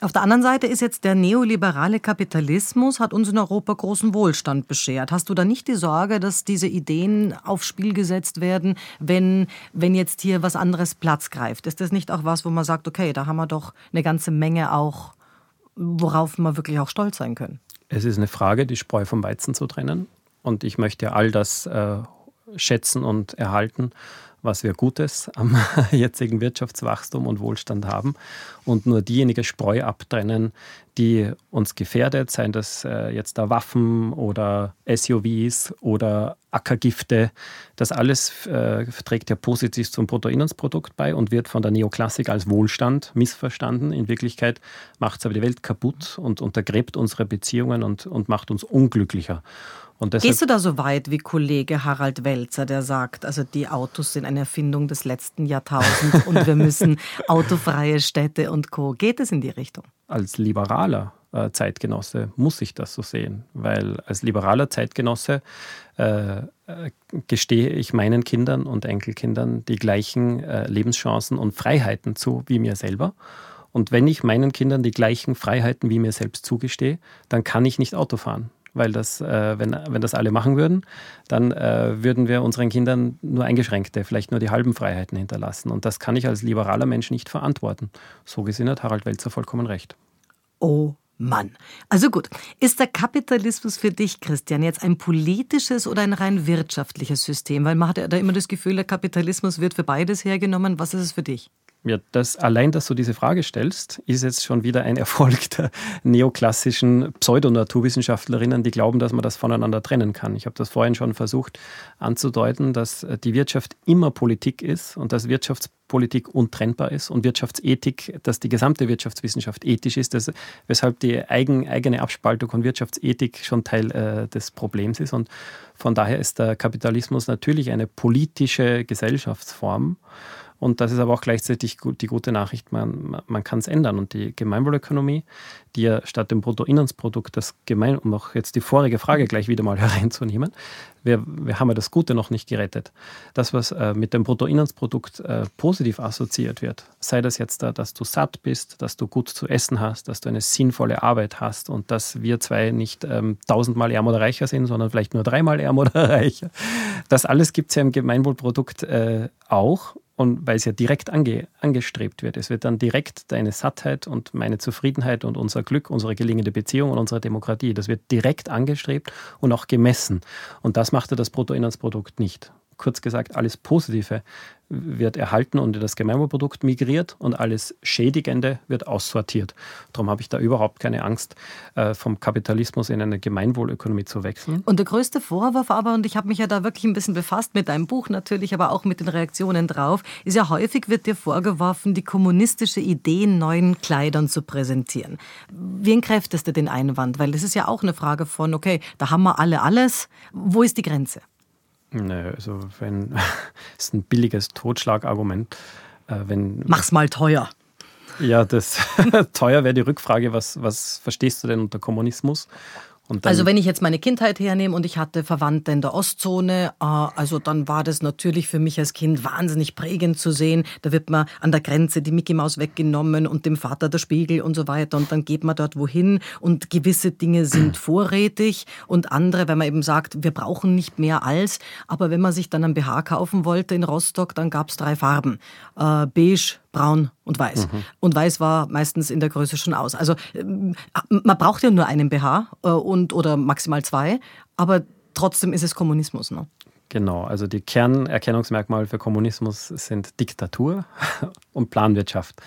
Auf der anderen Seite ist jetzt der neoliberale Kapitalismus hat uns in Europa großen Wohlstand beschert. Hast du da nicht die Sorge, dass diese Ideen aufs Spiel gesetzt werden, wenn, wenn jetzt hier was anderes Platz greift? Ist das nicht auch was, wo man sagt, okay, da haben wir doch eine ganze Menge auch, worauf wir wirklich auch stolz sein können? Es ist eine Frage, die Spreu vom Weizen zu trennen. Und ich möchte all das äh, schätzen und erhalten, was wir Gutes am jetzigen Wirtschaftswachstum und Wohlstand haben und nur diejenige Spreu abtrennen, die uns gefährdet, seien das äh, jetzt da Waffen oder SUVs oder Ackergifte. Das alles äh, trägt ja positiv zum Bruttoinlandsprodukt bei und wird von der Neoklassik als Wohlstand missverstanden. In Wirklichkeit macht es aber die Welt kaputt und untergräbt unsere Beziehungen und, und macht uns unglücklicher. Gehst du da so weit wie Kollege Harald Welzer, der sagt, also die Autos sind eine Erfindung des letzten Jahrtausends und wir müssen autofreie Städte und Co. Geht es in die Richtung? Als liberaler äh, Zeitgenosse muss ich das so sehen, weil als liberaler Zeitgenosse äh, äh, gestehe ich meinen Kindern und Enkelkindern die gleichen äh, Lebenschancen und Freiheiten zu wie mir selber. Und wenn ich meinen Kindern die gleichen Freiheiten wie mir selbst zugestehe, dann kann ich nicht Auto fahren weil das, äh, wenn, wenn das alle machen würden, dann äh, würden wir unseren Kindern nur eingeschränkte, vielleicht nur die halben Freiheiten hinterlassen. Und das kann ich als liberaler Mensch nicht verantworten. So gesehen hat Harald Welzer vollkommen recht. Oh Mann. Also gut, ist der Kapitalismus für dich, Christian, jetzt ein politisches oder ein rein wirtschaftliches System? Weil man hat ja da immer das Gefühl, der Kapitalismus wird für beides hergenommen. Was ist es für dich? Ja, das, allein, dass du diese Frage stellst, ist jetzt schon wieder ein Erfolg der neoklassischen Pseudonaturwissenschaftlerinnen, die glauben, dass man das voneinander trennen kann. Ich habe das vorhin schon versucht anzudeuten, dass die Wirtschaft immer Politik ist und dass Wirtschaftspolitik untrennbar ist und Wirtschaftsethik, dass die gesamte Wirtschaftswissenschaft ethisch ist, dass, weshalb die eigen, eigene Abspaltung von Wirtschaftsethik schon Teil äh, des Problems ist. Und von daher ist der Kapitalismus natürlich eine politische Gesellschaftsform. Und das ist aber auch gleichzeitig die gute Nachricht, man, man kann es ändern. Und die Gemeinwohlökonomie, die ja statt dem Bruttoinlandsprodukt das Gemein, um auch jetzt die vorige Frage gleich wieder mal hereinzunehmen, wir, wir haben ja das Gute noch nicht gerettet. Das, was äh, mit dem Bruttoinlandsprodukt äh, positiv assoziiert wird, sei das jetzt da, dass du satt bist, dass du gut zu essen hast, dass du eine sinnvolle Arbeit hast und dass wir zwei nicht ähm, tausendmal ärmer oder reicher sind, sondern vielleicht nur dreimal ärmer oder reicher. Das alles gibt es ja im Gemeinwohlprodukt äh, auch und weil es ja direkt ange, angestrebt wird. Es wird dann direkt deine Sattheit und meine Zufriedenheit und unser Glück, unsere gelingende Beziehung und unsere Demokratie, das wird direkt angestrebt und auch gemessen. Und das macht ja das Bruttoinlandsprodukt nicht kurz gesagt, alles Positive wird erhalten und in das Gemeinwohlprodukt migriert und alles Schädigende wird aussortiert. Darum habe ich da überhaupt keine Angst, äh, vom Kapitalismus in eine Gemeinwohlökonomie zu wechseln. Und der größte Vorwurf aber, und ich habe mich ja da wirklich ein bisschen befasst mit deinem Buch natürlich, aber auch mit den Reaktionen drauf, ist ja häufig wird dir vorgeworfen, die kommunistische Idee in neuen Kleidern zu präsentieren. Wie entkräftest du den Einwand? Weil das ist ja auch eine Frage von, okay, da haben wir alle alles. Wo ist die Grenze? Nö, also wenn, das ist ein billiges Totschlagargument. Äh, wenn, Mach's mal teuer. Ja, das teuer wäre die Rückfrage, was, was verstehst du denn unter Kommunismus? Also wenn ich jetzt meine Kindheit hernehme und ich hatte Verwandte in der Ostzone, äh, also dann war das natürlich für mich als Kind wahnsinnig prägend zu sehen. Da wird man an der Grenze die Mickey Maus weggenommen und dem Vater der Spiegel und so weiter und dann geht man dort wohin und gewisse Dinge sind vorrätig und andere, wenn man eben sagt, wir brauchen nicht mehr als, aber wenn man sich dann ein BH kaufen wollte in Rostock, dann gab es drei Farben. Äh, beige, braun und weiß. Mhm. Und weiß war meistens in der Größe schon aus. Also ähm, man braucht ja nur einen BH äh, und, oder maximal zwei, aber trotzdem ist es Kommunismus. Ne? Genau, also die Kernerkennungsmerkmale für Kommunismus sind Diktatur und Planwirtschaft.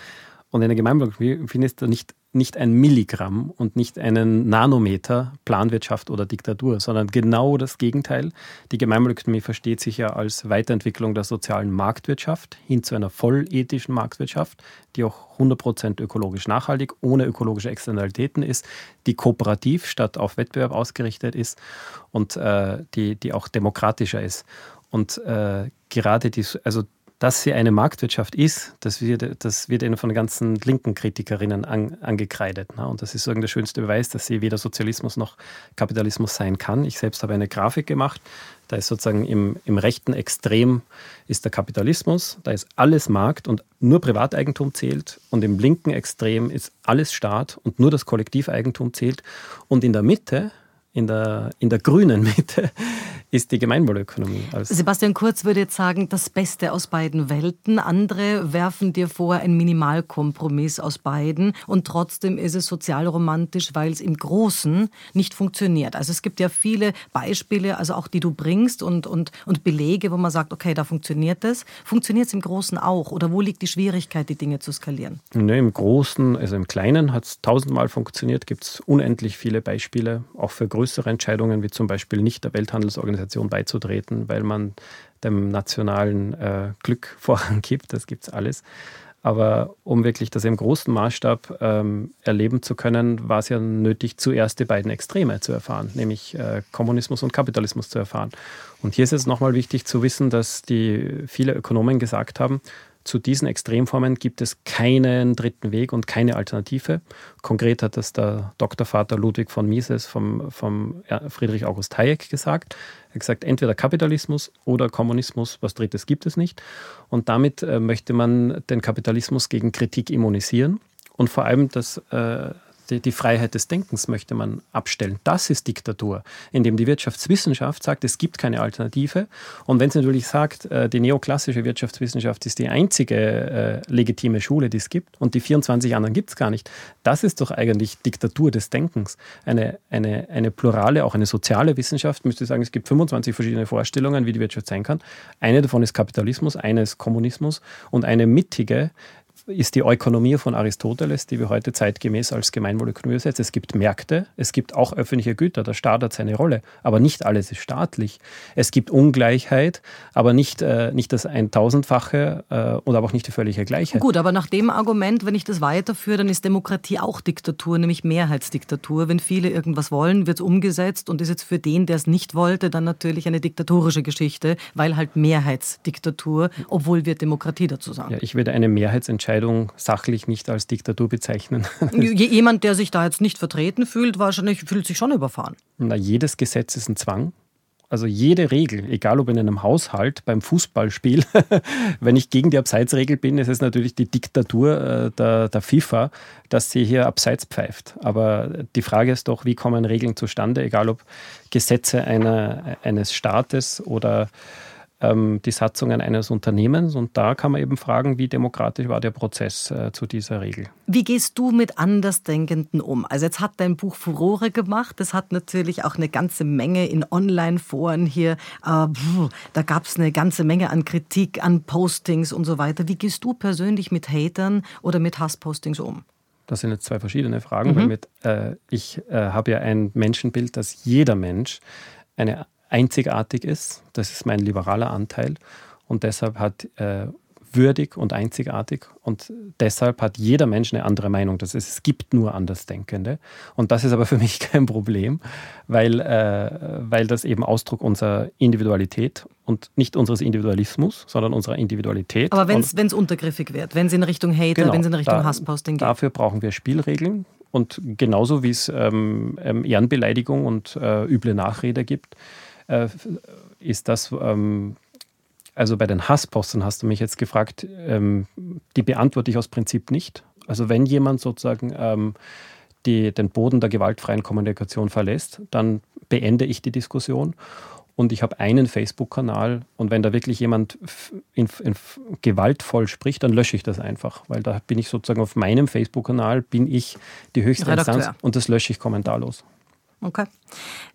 Und in der Gemeinwohlökonomie findest du nicht nicht ein Milligramm und nicht einen Nanometer Planwirtschaft oder Diktatur, sondern genau das Gegenteil. Die Gemeinwohlökonomie versteht sich ja als Weiterentwicklung der sozialen Marktwirtschaft hin zu einer vollethischen Marktwirtschaft, die auch 100% ökologisch nachhaltig, ohne ökologische Externalitäten ist, die kooperativ statt auf Wettbewerb ausgerichtet ist und äh, die, die auch demokratischer ist. Und äh, gerade die, also dass sie eine Marktwirtschaft ist, das wird, das wird ihnen von ganzen linken Kritikerinnen an, angekreidet. Ne? Und das ist so der schönste Beweis, dass sie weder Sozialismus noch Kapitalismus sein kann. Ich selbst habe eine Grafik gemacht. Da ist sozusagen im, im rechten Extrem ist der Kapitalismus, da ist alles Markt und nur Privateigentum zählt. Und im linken Extrem ist alles Staat und nur das Kollektiveigentum zählt. Und in der Mitte in der, in der grünen Mitte ist die Gemeinwohlökonomie. Sebastian Kurz würde jetzt sagen, das Beste aus beiden Welten. Andere werfen dir vor, ein Minimalkompromiss aus beiden. Und trotzdem ist es sozialromantisch, weil es im Großen nicht funktioniert. Also es gibt ja viele Beispiele, also auch die du bringst und, und, und Belege, wo man sagt, okay, da funktioniert es. Funktioniert es im Großen auch? Oder wo liegt die Schwierigkeit, die Dinge zu skalieren? Ne, Im Großen, also im Kleinen hat es tausendmal funktioniert, gibt es unendlich viele Beispiele, auch für größere größere Entscheidungen, wie zum Beispiel nicht der Welthandelsorganisation beizutreten, weil man dem nationalen äh, Glück Vorrang gibt. Das gibt es alles. Aber um wirklich das im großen Maßstab ähm, erleben zu können, war es ja nötig, zuerst die beiden Extreme zu erfahren, nämlich äh, Kommunismus und Kapitalismus zu erfahren. Und hier ist es nochmal wichtig zu wissen, dass die viele Ökonomen gesagt haben, zu diesen Extremformen gibt es keinen dritten Weg und keine Alternative. Konkret hat das der Doktorvater Ludwig von Mises vom, vom Friedrich August Hayek gesagt. Er hat gesagt, entweder Kapitalismus oder Kommunismus, was Drittes gibt es nicht. Und damit äh, möchte man den Kapitalismus gegen Kritik immunisieren und vor allem das äh, die, die Freiheit des Denkens möchte man abstellen. Das ist Diktatur, indem die Wirtschaftswissenschaft sagt, es gibt keine Alternative. Und wenn sie natürlich sagt, äh, die neoklassische Wirtschaftswissenschaft ist die einzige äh, legitime Schule, die es gibt und die 24 anderen gibt es gar nicht, das ist doch eigentlich Diktatur des Denkens. Eine, eine, eine plurale, auch eine soziale Wissenschaft müsste sagen, es gibt 25 verschiedene Vorstellungen, wie die Wirtschaft sein kann. Eine davon ist Kapitalismus, eine ist Kommunismus und eine mittige ist die Ökonomie von Aristoteles, die wir heute zeitgemäß als Gemeinwohlökonomie setzen. Es gibt Märkte, es gibt auch öffentliche Güter, der Staat hat seine Rolle, aber nicht alles ist staatlich. Es gibt Ungleichheit, aber nicht, äh, nicht das Eintausendfache äh, und aber auch nicht die völlige Gleichheit. Gut, aber nach dem Argument, wenn ich das weiterführe, dann ist Demokratie auch Diktatur, nämlich Mehrheitsdiktatur. Wenn viele irgendwas wollen, wird es umgesetzt und ist jetzt für den, der es nicht wollte, dann natürlich eine diktatorische Geschichte, weil halt Mehrheitsdiktatur, obwohl wir Demokratie dazu sagen. Ja, ich würde eine Mehrheitsentscheidung sachlich nicht als Diktatur bezeichnen. Jemand, der sich da jetzt nicht vertreten fühlt, wahrscheinlich fühlt sich schon überfahren. Na, jedes Gesetz ist ein Zwang. Also jede Regel, egal ob in einem Haushalt, beim Fußballspiel, wenn ich gegen die Abseitsregel bin, ist es natürlich die Diktatur äh, der, der, FIFA, dass sie hier abseits pfeift. Aber die Frage ist doch, wie kommen Regeln zustande, egal ob Gesetze einer, eines Staates oder ähm, die Satzungen eines Unternehmens. Und da kann man eben fragen, wie demokratisch war der Prozess äh, zu dieser Regel. Wie gehst du mit Andersdenkenden um? Also jetzt hat dein Buch Furore gemacht. Das hat natürlich auch eine ganze Menge in Online-Foren hier. Äh, da gab es eine ganze Menge an Kritik, an Postings und so weiter. Wie gehst du persönlich mit Hatern oder mit Hasspostings um? Das sind jetzt zwei verschiedene Fragen, mhm. weil mit, äh, ich äh, habe ja ein Menschenbild, dass jeder Mensch eine einzigartig ist. Das ist mein liberaler Anteil. Und deshalb hat äh, würdig und einzigartig. Und deshalb hat jeder Mensch eine andere Meinung. Das ist, es gibt nur Andersdenkende. Und das ist aber für mich kein Problem, weil, äh, weil das eben Ausdruck unserer Individualität und nicht unseres Individualismus, sondern unserer Individualität. Aber wenn es untergriffig wird, wenn es in Richtung Hater, genau, wenn es in Richtung da, Hassposting geht. Dafür brauchen wir Spielregeln. Und genauso wie es ähm, ähm Ehrenbeleidigung und äh, üble Nachrede gibt, äh, ist das, ähm, also bei den Hassposten hast du mich jetzt gefragt, ähm, die beantworte ich aus Prinzip nicht. Also wenn jemand sozusagen ähm, die, den Boden der gewaltfreien Kommunikation verlässt, dann beende ich die Diskussion. Und ich habe einen Facebook-Kanal und wenn da wirklich jemand in, in, gewaltvoll spricht, dann lösche ich das einfach, weil da bin ich sozusagen auf meinem Facebook-Kanal, bin ich die höchste Redakteur. Instanz und das lösche ich kommentarlos. Okay.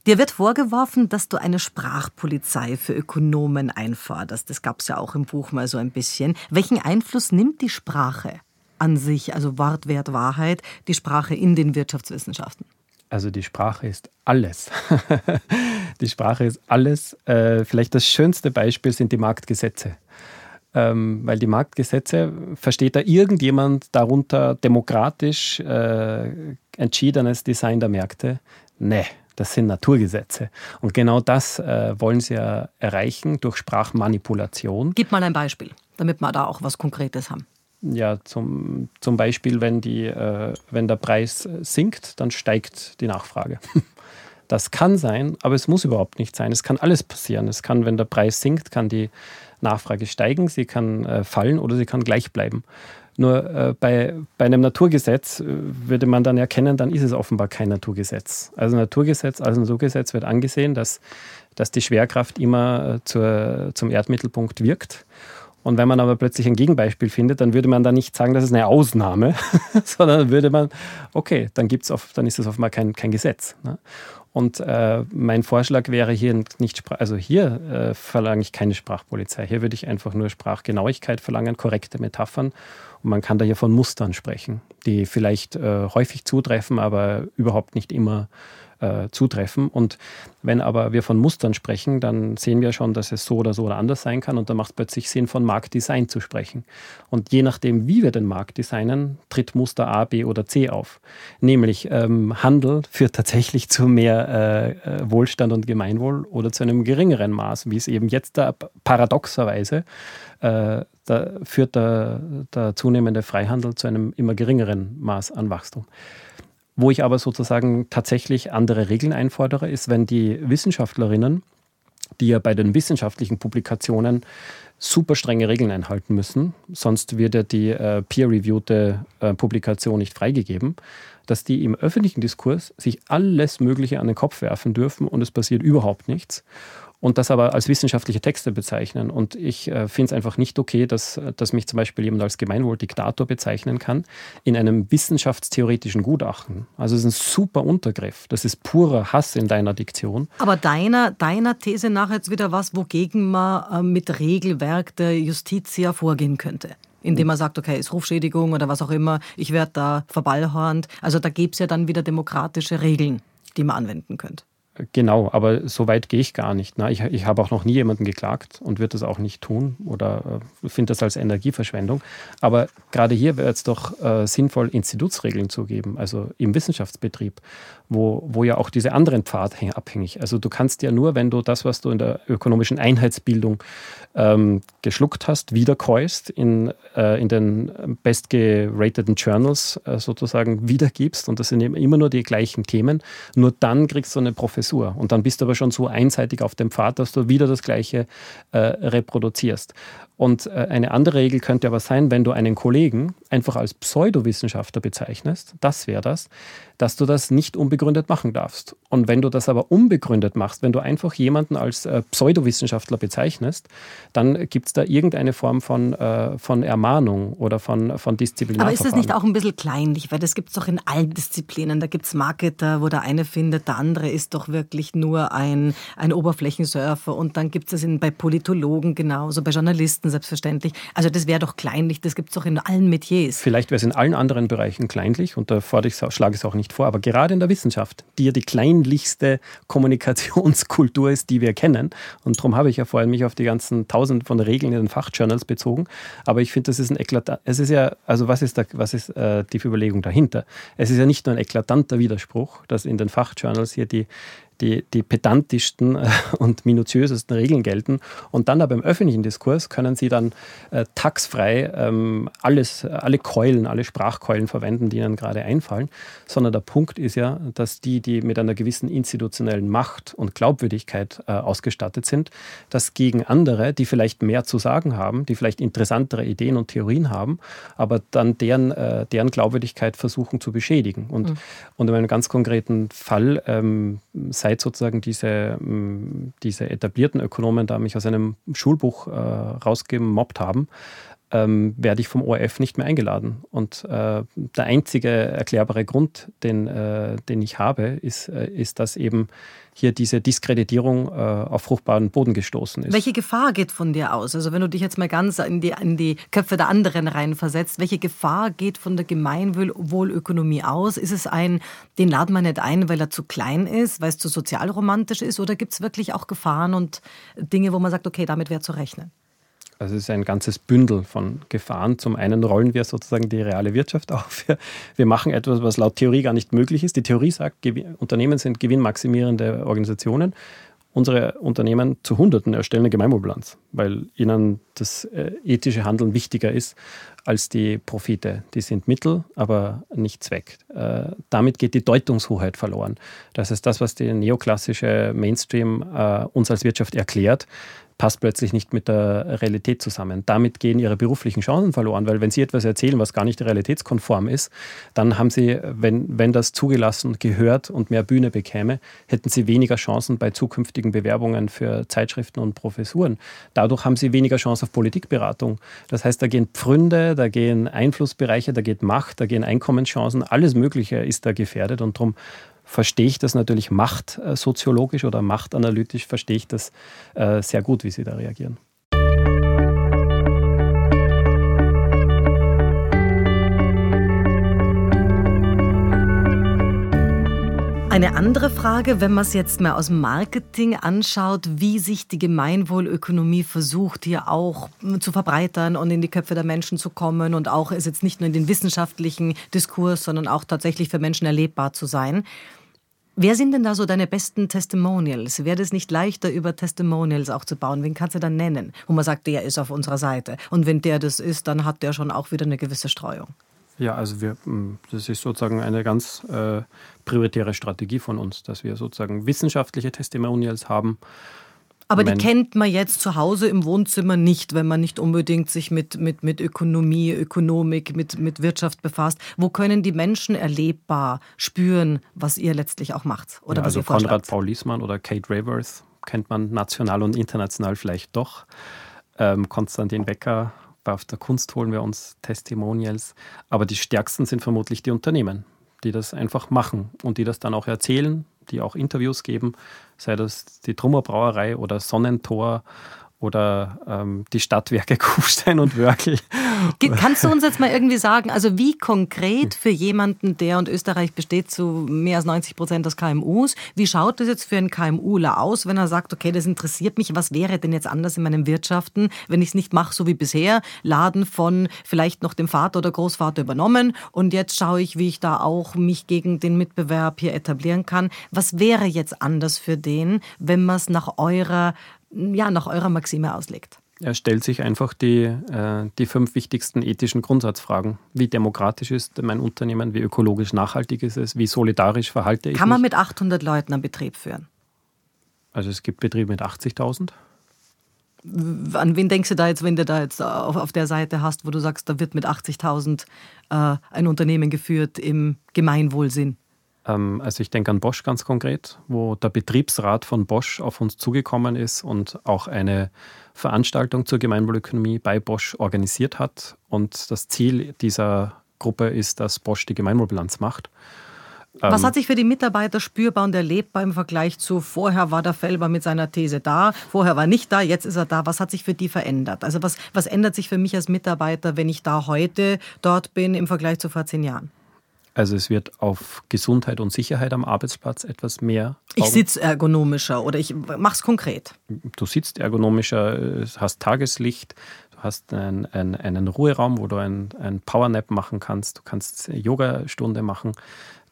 Dir wird vorgeworfen, dass du eine Sprachpolizei für Ökonomen einforderst. Das gab es ja auch im Buch mal so ein bisschen. Welchen Einfluss nimmt die Sprache an sich, also Wort, Wert, Wahrheit, die Sprache in den Wirtschaftswissenschaften? Also die Sprache ist alles. die Sprache ist alles. Äh, vielleicht das schönste Beispiel sind die Marktgesetze. Ähm, weil die Marktgesetze versteht da irgendjemand darunter demokratisch äh, entschiedenes Design der Märkte? Nee, das sind Naturgesetze. Und genau das äh, wollen sie ja erreichen durch Sprachmanipulation. Gib mal ein Beispiel, damit wir da auch was Konkretes haben. Ja, zum, zum Beispiel, wenn, die, äh, wenn der Preis sinkt, dann steigt die Nachfrage. Das kann sein, aber es muss überhaupt nicht sein. Es kann alles passieren. Es kann, wenn der Preis sinkt, kann die Nachfrage steigen, sie kann äh, fallen oder sie kann gleich bleiben. Nur äh, bei, bei einem Naturgesetz äh, würde man dann erkennen, dann ist es offenbar kein Naturgesetz. Also Naturgesetz als Naturgesetz wird angesehen, dass, dass die Schwerkraft immer äh, zur, zum Erdmittelpunkt wirkt. Und wenn man aber plötzlich ein Gegenbeispiel findet, dann würde man da nicht sagen, das ist eine Ausnahme, sondern würde man, okay, dann, gibt's auf, dann ist es offenbar kein, kein Gesetz. Ne? Und äh, mein Vorschlag wäre hier nicht, also hier äh, verlange ich keine Sprachpolizei. Hier würde ich einfach nur Sprachgenauigkeit verlangen, korrekte Metaphern man kann da hier von Mustern sprechen, die vielleicht äh, häufig zutreffen, aber überhaupt nicht immer äh, zutreffen. Und wenn aber wir von Mustern sprechen, dann sehen wir schon, dass es so oder so oder anders sein kann. Und da macht es plötzlich Sinn, von Marktdesign zu sprechen. Und je nachdem, wie wir den Markt designen, tritt Muster A, B oder C auf. Nämlich ähm, Handel führt tatsächlich zu mehr äh, äh Wohlstand und Gemeinwohl oder zu einem geringeren Maß, wie es eben jetzt da paradoxerweise äh, da führt der, der zunehmende Freihandel zu einem immer geringeren Maß an Wachstum. Wo ich aber sozusagen tatsächlich andere Regeln einfordere, ist, wenn die Wissenschaftlerinnen, die ja bei den wissenschaftlichen Publikationen super strenge Regeln einhalten müssen, sonst wird ja die äh, peer-reviewte äh, Publikation nicht freigegeben, dass die im öffentlichen Diskurs sich alles Mögliche an den Kopf werfen dürfen und es passiert überhaupt nichts und das aber als wissenschaftliche Texte bezeichnen. Und ich äh, finde es einfach nicht okay, dass, dass mich zum Beispiel jemand als Gemeinwohldiktator bezeichnen kann in einem wissenschaftstheoretischen Gutachten. Also es ist ein super Untergriff. Das ist purer Hass in deiner Diktion. Aber deiner, deiner These nach jetzt wieder was, wogegen man äh, mit Regelwerk der Justitia vorgehen könnte. indem man sagt, okay, ist Rufschädigung oder was auch immer, ich werde da verballhornt. Also da gäbe es ja dann wieder demokratische Regeln, die man anwenden könnte. Genau, aber so weit gehe ich gar nicht. Ne? Ich, ich habe auch noch nie jemanden geklagt und würde das auch nicht tun oder äh, finde das als Energieverschwendung. Aber gerade hier wäre es doch äh, sinnvoll, Institutsregeln zu geben, also im Wissenschaftsbetrieb, wo, wo ja auch diese anderen Pfade abhängig. Also du kannst ja nur, wenn du das, was du in der ökonomischen Einheitsbildung ähm, geschluckt hast, wiederkäust, in, äh, in den bestgerateten Journals äh, sozusagen wiedergibst. Und das sind immer nur die gleichen Themen, nur dann kriegst du eine Professur. Und dann bist du aber schon so einseitig auf dem Pfad, dass du wieder das Gleiche äh, reproduzierst. Und äh, eine andere Regel könnte aber sein, wenn du einen Kollegen einfach als Pseudowissenschaftler bezeichnest, das wäre das, dass du das nicht unbegründet machen darfst. Und wenn du das aber unbegründet machst, wenn du einfach jemanden als äh, Pseudowissenschaftler bezeichnest, dann gibt es da irgendeine Form von, äh, von Ermahnung oder von, von Disziplinar. Aber ist das nicht auch ein bisschen kleinlich? Weil das gibt es doch in allen Disziplinen. Da gibt es Marketer, wo der eine findet, der andere ist doch wirklich nur ein, ein Oberflächensurfer. Und dann gibt es es bei Politologen genauso, bei Journalisten selbstverständlich. Also das wäre doch kleinlich, das gibt es doch in allen Metiers. Vielleicht wäre es in allen anderen Bereichen kleinlich und da schlage ich es auch nicht vor, aber gerade in der Wissenschaft, die ja die kleinlichste Kommunikationskultur ist, die wir kennen, und darum habe ich ja vorhin mich auf die ganzen tausend von Regeln in den Fachjournals bezogen, aber ich finde, das ist ein eklatant, es ist ja, also was ist, da, was ist äh, die Überlegung dahinter? Es ist ja nicht nur ein eklatanter Widerspruch, dass in den Fachjournals hier die die, die pedantischsten äh, und minutiösesten Regeln gelten. Und dann aber im öffentlichen Diskurs können Sie dann äh, taxfrei ähm, alles, alle Keulen, alle Sprachkeulen verwenden, die Ihnen gerade einfallen. Sondern der Punkt ist ja, dass die, die mit einer gewissen institutionellen Macht und Glaubwürdigkeit äh, ausgestattet sind, das gegen andere, die vielleicht mehr zu sagen haben, die vielleicht interessantere Ideen und Theorien haben, aber dann deren, äh, deren Glaubwürdigkeit versuchen zu beschädigen. Und, mhm. und in einem ganz konkreten Fall ähm, sei seit sozusagen diese, mm, diese etablierten Ökonomen da mich aus einem Schulbuch äh, rausgemobbt haben, ähm, werde ich vom ORF nicht mehr eingeladen. Und äh, der einzige erklärbare Grund, den, äh, den ich habe, ist, äh, ist, dass eben hier diese Diskreditierung äh, auf fruchtbaren Boden gestoßen ist. Welche Gefahr geht von dir aus? Also wenn du dich jetzt mal ganz in die, in die Köpfe der anderen reinversetzt, welche Gefahr geht von der Gemeinwohlökonomie aus? Ist es ein, den laden wir nicht ein, weil er zu klein ist, weil es zu sozialromantisch ist? Oder gibt es wirklich auch Gefahren und Dinge, wo man sagt, okay, damit wäre zu rechnen? Also es ist ein ganzes Bündel von Gefahren. Zum einen rollen wir sozusagen die reale Wirtschaft auf. Wir, machen etwas, was laut Theorie gar nicht möglich ist. Die Theorie sagt, Unternehmen sind gewinnmaximierende Organisationen. Unsere Unternehmen zu Hunderten erstellen eine Gemeinwohlbilanz, weil ihnen das äh, ethische Handeln wichtiger ist als die Profite. Die sind Mittel, aber nicht Zweck. Äh, damit geht die Deutungshoheit verloren. Das ist das, was der neoklassische Mainstream äh, uns als Wirtschaft erklärt passt plötzlich nicht mit der Realität zusammen. Damit gehen ihre beruflichen Chancen verloren, weil wenn sie etwas erzählen, was gar nicht realitätskonform ist, dann haben sie, wenn, wenn das zugelassen, gehört und mehr Bühne bekäme, hätten sie weniger Chancen bei zukünftigen Bewerbungen für Zeitschriften und Professuren. Dadurch haben sie weniger Chance auf Politikberatung. Das heißt, da gehen Pfründe, da gehen Einflussbereiche, da geht Macht, da gehen Einkommenschancen, alles Mögliche ist da gefährdet und darum verstehe ich das natürlich machtsoziologisch oder machtanalytisch, verstehe ich das äh, sehr gut, wie Sie da reagieren. Eine andere Frage, wenn man es jetzt mal aus dem Marketing anschaut, wie sich die Gemeinwohlökonomie versucht, hier auch zu verbreitern und in die Köpfe der Menschen zu kommen und auch ist jetzt nicht nur in den wissenschaftlichen Diskurs, sondern auch tatsächlich für Menschen erlebbar zu sein. Wer sind denn da so deine besten Testimonials? Wäre es nicht leichter, über Testimonials auch zu bauen? Wen kannst du dann nennen, wo man sagt, der ist auf unserer Seite? Und wenn der das ist, dann hat der schon auch wieder eine gewisse Streuung. Ja, also wir, das ist sozusagen eine ganz äh, prioritäre Strategie von uns, dass wir sozusagen wissenschaftliche Testimonials haben, aber die kennt man jetzt zu Hause im Wohnzimmer nicht, wenn man nicht unbedingt sich mit, mit, mit Ökonomie, Ökonomik, mit, mit Wirtschaft befasst. Wo können die Menschen erlebbar spüren, was ihr letztlich auch macht? Oder ja, was also ihr Konrad Paul Liesmann oder Kate Rayworth kennt man national und international vielleicht doch. Ähm, Konstantin Becker, auf der Kunst holen wir uns Testimonials. Aber die stärksten sind vermutlich die Unternehmen, die das einfach machen und die das dann auch erzählen, die auch Interviews geben, sei das die Trummer Brauerei oder Sonnentor oder ähm, die Stadtwerke Kufstein und Wörkel Kannst du uns jetzt mal irgendwie sagen, also wie konkret für jemanden, der und Österreich besteht zu mehr als 90 Prozent aus KMUs, wie schaut das jetzt für einen KMUler aus, wenn er sagt, okay, das interessiert mich, was wäre denn jetzt anders in meinem Wirtschaften, wenn ich es nicht mache so wie bisher, Laden von vielleicht noch dem Vater oder Großvater übernommen und jetzt schaue ich, wie ich da auch mich gegen den Mitbewerb hier etablieren kann. Was wäre jetzt anders für den, wenn man es nach eurer, ja, nach eurer Maxime auslegt? Er stellt sich einfach die, äh, die fünf wichtigsten ethischen Grundsatzfragen. Wie demokratisch ist mein Unternehmen? Wie ökologisch nachhaltig ist es? Wie solidarisch verhalte ich Kann man mit 800 Leuten einen Betrieb führen? Also es gibt Betriebe mit 80.000. An wen denkst du da jetzt, wenn du da jetzt auf, auf der Seite hast, wo du sagst, da wird mit 80.000 äh, ein Unternehmen geführt im Gemeinwohlsinn? Ähm, also ich denke an Bosch ganz konkret, wo der Betriebsrat von Bosch auf uns zugekommen ist und auch eine Veranstaltung zur Gemeinwohlökonomie bei Bosch organisiert hat. Und das Ziel dieser Gruppe ist, dass Bosch die Gemeinwohlbilanz macht. Was ähm, hat sich für die Mitarbeiter spürbar und erlebbar im Vergleich zu vorher war der Felber mit seiner These da, vorher war nicht da, jetzt ist er da. Was hat sich für die verändert? Also was, was ändert sich für mich als Mitarbeiter, wenn ich da heute dort bin im Vergleich zu vor zehn Jahren? Also es wird auf Gesundheit und Sicherheit am Arbeitsplatz etwas mehr. Ich sitze ergonomischer oder ich mache es konkret. Du sitzt ergonomischer, hast Tageslicht, du hast einen, einen, einen Ruheraum, wo du ein, ein Powernap machen kannst, du kannst Yogastunde machen,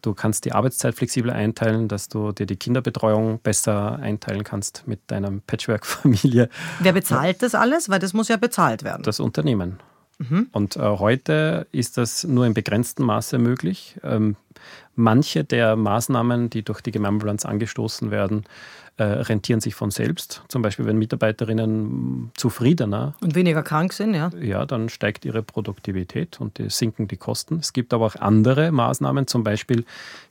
du kannst die Arbeitszeit flexibler einteilen, dass du dir die Kinderbetreuung besser einteilen kannst mit deiner Patchwork-Familie. Wer bezahlt das alles? Weil das muss ja bezahlt werden. Das Unternehmen. Mhm. Und äh, heute ist das nur in begrenztem Maße möglich. Ähm, manche der Maßnahmen, die durch die Gemeinwohlbilanz angestoßen werden, äh, rentieren sich von selbst. Zum Beispiel, wenn Mitarbeiterinnen zufriedener und weniger krank sind, ja. Ja, dann steigt ihre Produktivität und die sinken die Kosten. Es gibt aber auch andere Maßnahmen, zum Beispiel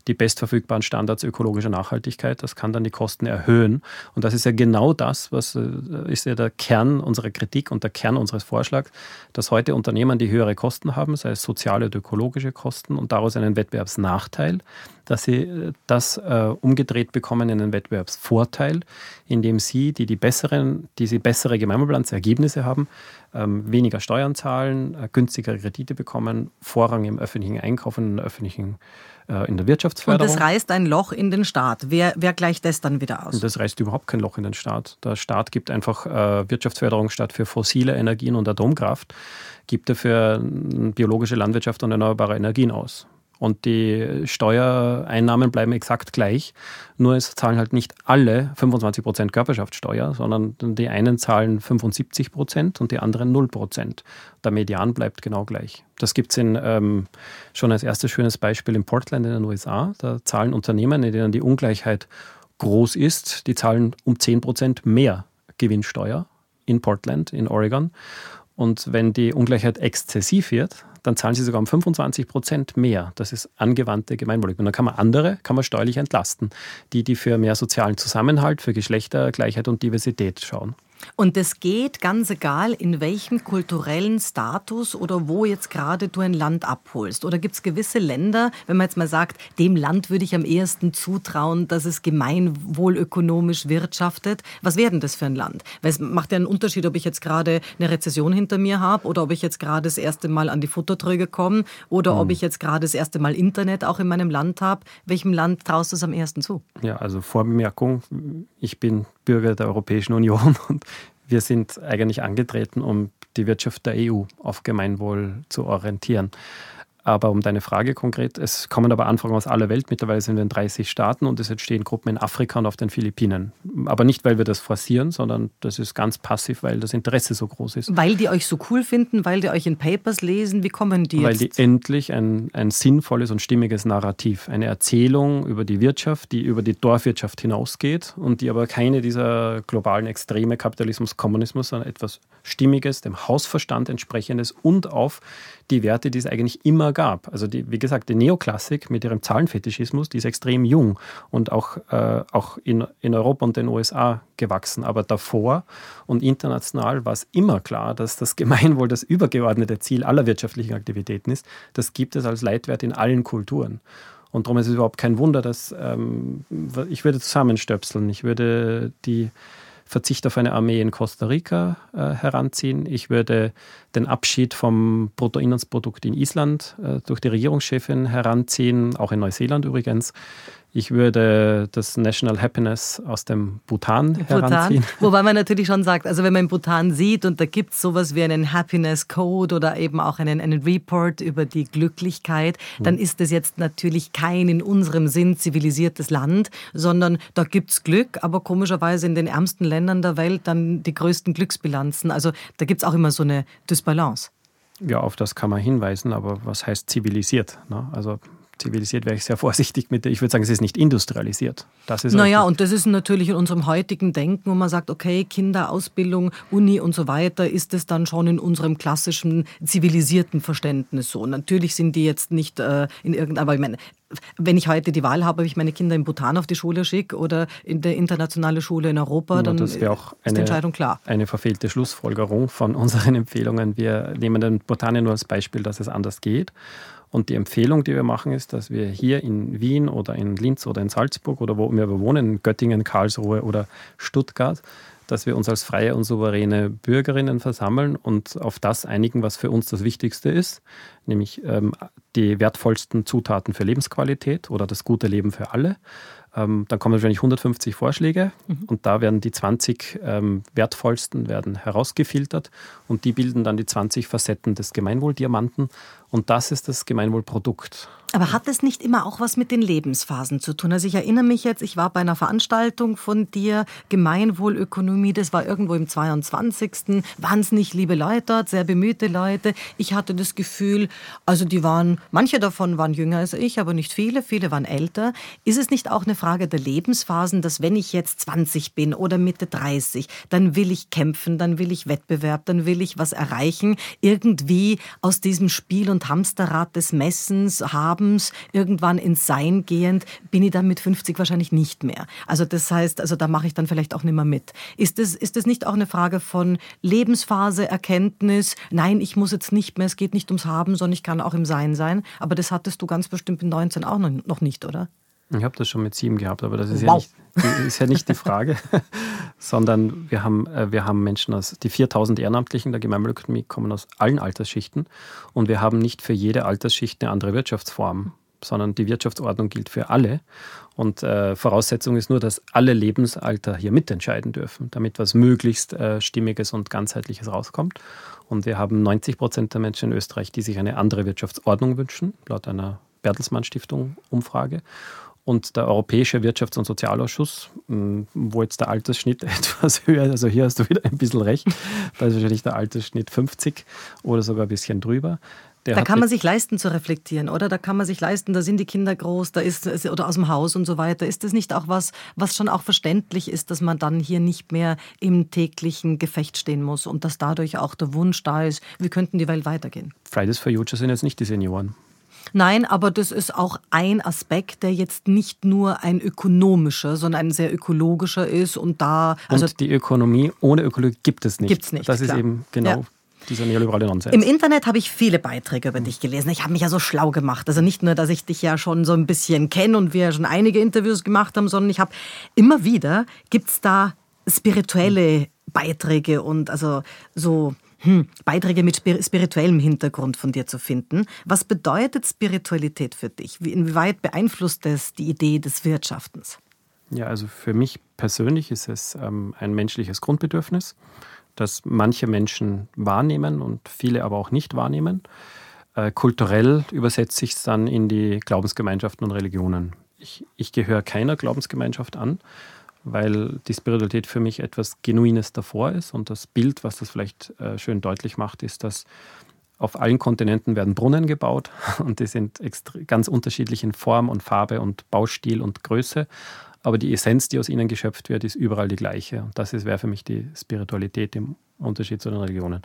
die bestverfügbaren Standards ökologischer Nachhaltigkeit. Das kann dann die Kosten erhöhen. Und das ist ja genau das, was äh, ist ja der Kern unserer Kritik und der Kern unseres Vorschlags, dass heute Unternehmen, die höhere Kosten haben, sei es soziale oder ökologische Kosten und daraus einen Wettbewerbsnachteil, dass sie äh, das äh, umgedreht bekommen in einen Wettbewerbsvorteil, indem sie, die die besseren, die sie bessere Gemeinwohlbilanzergebnisse haben, ähm, weniger Steuern zahlen, äh, günstigere Kredite bekommen, Vorrang im öffentlichen Einkauf und in der öffentlichen äh, in der Wirtschaftsförderung. Und das reißt ein Loch in den Staat. Wer, wer gleicht das dann wieder aus? Und das reißt überhaupt kein Loch in den Staat. Der Staat gibt einfach äh, Wirtschaftsförderung statt für fossile Energien und Atomkraft, gibt dafür biologische Landwirtschaft und erneuerbare Energien aus. Und die Steuereinnahmen bleiben exakt gleich. Nur es zahlen halt nicht alle 25 Prozent Körperschaftssteuer, sondern die einen zahlen 75 Prozent und die anderen 0 Prozent. Der Median bleibt genau gleich. Das gibt es ähm, schon als erstes schönes Beispiel in Portland in den USA. Da zahlen Unternehmen, in denen die Ungleichheit groß ist, die zahlen um 10 Prozent mehr Gewinnsteuer in Portland, in Oregon. Und wenn die Ungleichheit exzessiv wird, dann zahlen sie sogar um 25 Prozent mehr. Das ist angewandte Gemeinwohlökonomie. Und dann kann man andere, kann man steuerlich entlasten, die, die für mehr sozialen Zusammenhalt, für Geschlechtergleichheit und Diversität schauen. Und das geht ganz egal, in welchem kulturellen Status oder wo jetzt gerade du ein Land abholst. Oder gibt es gewisse Länder, wenn man jetzt mal sagt, dem Land würde ich am ehesten zutrauen, dass es gemeinwohlökonomisch wirtschaftet. Was wäre denn das für ein Land? Weil es macht ja einen Unterschied, ob ich jetzt gerade eine Rezession hinter mir habe oder ob ich jetzt gerade das erste Mal an die Futtertröge komme oder mhm. ob hm. ich jetzt gerade das erste Mal Internet auch in meinem Land habe. Welchem Land traust du es am ersten zu? Ja, also Vorbemerkung, ich bin Bürger der Europäischen Union und wir sind eigentlich angetreten, um die Wirtschaft der EU auf Gemeinwohl zu orientieren. Aber um deine Frage konkret, es kommen aber Anfragen aus aller Welt. Mittlerweile sind wir in 30 Staaten und es entstehen Gruppen in Afrika und auf den Philippinen. Aber nicht, weil wir das forcieren, sondern das ist ganz passiv, weil das Interesse so groß ist. Weil die euch so cool finden, weil die euch in Papers lesen. Wie kommen die Weil jetzt? die endlich ein, ein sinnvolles und stimmiges Narrativ, eine Erzählung über die Wirtschaft, die über die Dorfwirtschaft hinausgeht und die aber keine dieser globalen Extreme Kapitalismus, Kommunismus, sondern etwas Stimmiges, dem Hausverstand entsprechendes und auf die Werte, die es eigentlich immer gab. Also die, wie gesagt, die Neoklassik mit ihrem Zahlenfetischismus, die ist extrem jung und auch, äh, auch in, in Europa und den USA gewachsen. Aber davor und international war es immer klar, dass das Gemeinwohl das übergeordnete Ziel aller wirtschaftlichen Aktivitäten ist. Das gibt es als Leitwert in allen Kulturen. Und darum ist es überhaupt kein Wunder, dass ähm, ich würde zusammenstöpseln. Ich würde die Verzicht auf eine Armee in Costa Rica äh, heranziehen. Ich würde den Abschied vom Bruttoinlandsprodukt in Island äh, durch die Regierungschefin heranziehen, auch in Neuseeland übrigens. Ich würde das National Happiness aus dem Bhutan, Bhutan heranziehen. Wobei man natürlich schon sagt, also wenn man in Bhutan sieht und da gibt es sowas wie einen Happiness Code oder eben auch einen, einen Report über die Glücklichkeit, dann hm. ist das jetzt natürlich kein in unserem Sinn zivilisiertes Land, sondern da gibt es Glück, aber komischerweise in den ärmsten Ländern der Welt dann die größten Glücksbilanzen. Also da gibt es auch immer so eine Dysbalance. Ja, auf das kann man hinweisen, aber was heißt zivilisiert? Ne? Also zivilisiert wäre ich sehr vorsichtig mit. Ich würde sagen, es ist nicht industrialisiert. Das ist naja, und das ist natürlich in unserem heutigen Denken, wo man sagt, okay, Kinder, Ausbildung, Uni und so weiter, ist es dann schon in unserem klassischen zivilisierten Verständnis so. natürlich sind die jetzt nicht äh, in irgendeiner, aber ich meine, wenn ich heute die Wahl habe, ob ich meine Kinder in Bhutan auf die Schule schicke oder in der internationale Schule in Europa, ja, dann ist auch eine, die Entscheidung klar. Eine verfehlte Schlussfolgerung von unseren Empfehlungen. Wir nehmen den Bhutan nur als Beispiel, dass es anders geht. Und die Empfehlung, die wir machen, ist, dass wir hier in Wien oder in Linz oder in Salzburg oder wo wir wohnen, in Göttingen, Karlsruhe oder Stuttgart, dass wir uns als freie und souveräne Bürgerinnen versammeln und auf das einigen, was für uns das Wichtigste ist, nämlich ähm, die wertvollsten Zutaten für Lebensqualität oder das gute Leben für alle. Ähm, dann kommen wahrscheinlich 150 Vorschläge mhm. und da werden die 20 ähm, wertvollsten werden herausgefiltert und die bilden dann die 20 Facetten des Gemeinwohldiamanten und das ist das Gemeinwohlprodukt. Aber hat es nicht immer auch was mit den Lebensphasen zu tun? Also ich erinnere mich jetzt, ich war bei einer Veranstaltung von dir, Gemeinwohlökonomie, das war irgendwo im 22. Wahnsinnig liebe Leute dort, sehr bemühte Leute. Ich hatte das Gefühl, also die waren, manche davon waren jünger als ich, aber nicht viele, viele waren älter. Ist es nicht auch eine Frage der Lebensphasen, dass wenn ich jetzt 20 bin oder Mitte 30, dann will ich kämpfen, dann will ich Wettbewerb, dann will ich was erreichen, irgendwie aus diesem Spiel und Hamsterrad des Messens haben Habens irgendwann ins Sein gehend, bin ich dann mit 50 wahrscheinlich nicht mehr. Also das heißt, also da mache ich dann vielleicht auch nicht mehr mit. Ist es ist nicht auch eine Frage von Lebensphase, Erkenntnis? Nein, ich muss jetzt nicht mehr, es geht nicht ums Haben, sondern ich kann auch im Sein sein. Aber das hattest du ganz bestimmt mit 19 auch noch nicht, oder? Ich habe das schon mit sieben gehabt, aber das ist, wow. ja, nicht, ist ja nicht die Frage, sondern wir haben, äh, wir haben Menschen aus, die 4000 Ehrenamtlichen der Gemeinwohlökonomie kommen aus allen Altersschichten und wir haben nicht für jede Altersschicht eine andere Wirtschaftsform, sondern die Wirtschaftsordnung gilt für alle. Und äh, Voraussetzung ist nur, dass alle Lebensalter hier mitentscheiden dürfen, damit was möglichst äh, Stimmiges und Ganzheitliches rauskommt. Und wir haben 90 Prozent der Menschen in Österreich, die sich eine andere Wirtschaftsordnung wünschen, laut einer Bertelsmann Stiftung Umfrage und der Europäische Wirtschafts- und Sozialausschuss, hm, wo jetzt der Altersschnitt etwas höher ist, also hier hast du wieder ein bisschen recht, da ist wahrscheinlich der Altersschnitt 50 oder sogar ein bisschen drüber. Der da kann man sich leisten zu reflektieren, oder? Da kann man sich leisten, da sind die Kinder groß, da ist oder aus dem Haus und so weiter. Ist das nicht auch was, was schon auch verständlich ist, dass man dann hier nicht mehr im täglichen Gefecht stehen muss und dass dadurch auch der Wunsch da ist, wie könnten die Welt weitergehen? Fridays for Future sind jetzt nicht die Senioren. Nein, aber das ist auch ein Aspekt, der jetzt nicht nur ein ökonomischer, sondern ein sehr ökologischer ist und da. Also und die Ökonomie ohne Ökologie gibt es nicht. Gibt es nicht. Das klar. ist eben genau. Ja dieser neoliberale Nonsens. Im Internet habe ich viele Beiträge über dich gelesen. Ich habe mich ja so schlau gemacht. Also nicht nur, dass ich dich ja schon so ein bisschen kenne und wir schon einige Interviews gemacht haben, sondern ich habe immer wieder, gibt es da spirituelle Beiträge und also so hm, Beiträge mit spirituellem Hintergrund von dir zu finden. Was bedeutet Spiritualität für dich? Wie, inwieweit beeinflusst es die Idee des Wirtschaftens? Ja, also für mich persönlich ist es ähm, ein menschliches Grundbedürfnis, das manche Menschen wahrnehmen und viele aber auch nicht wahrnehmen. Äh, kulturell übersetzt sich es dann in die Glaubensgemeinschaften und Religionen. Ich, ich gehöre keiner Glaubensgemeinschaft an, weil die Spiritualität für mich etwas Genuines davor ist. Und das Bild, was das vielleicht äh, schön deutlich macht, ist, dass auf allen Kontinenten werden Brunnen gebaut und die sind ganz unterschiedlich in Form und Farbe und Baustil und Größe. Aber die Essenz, die aus ihnen geschöpft wird, ist überall die gleiche. Und das wäre für mich die Spiritualität im Unterschied zu den Religionen.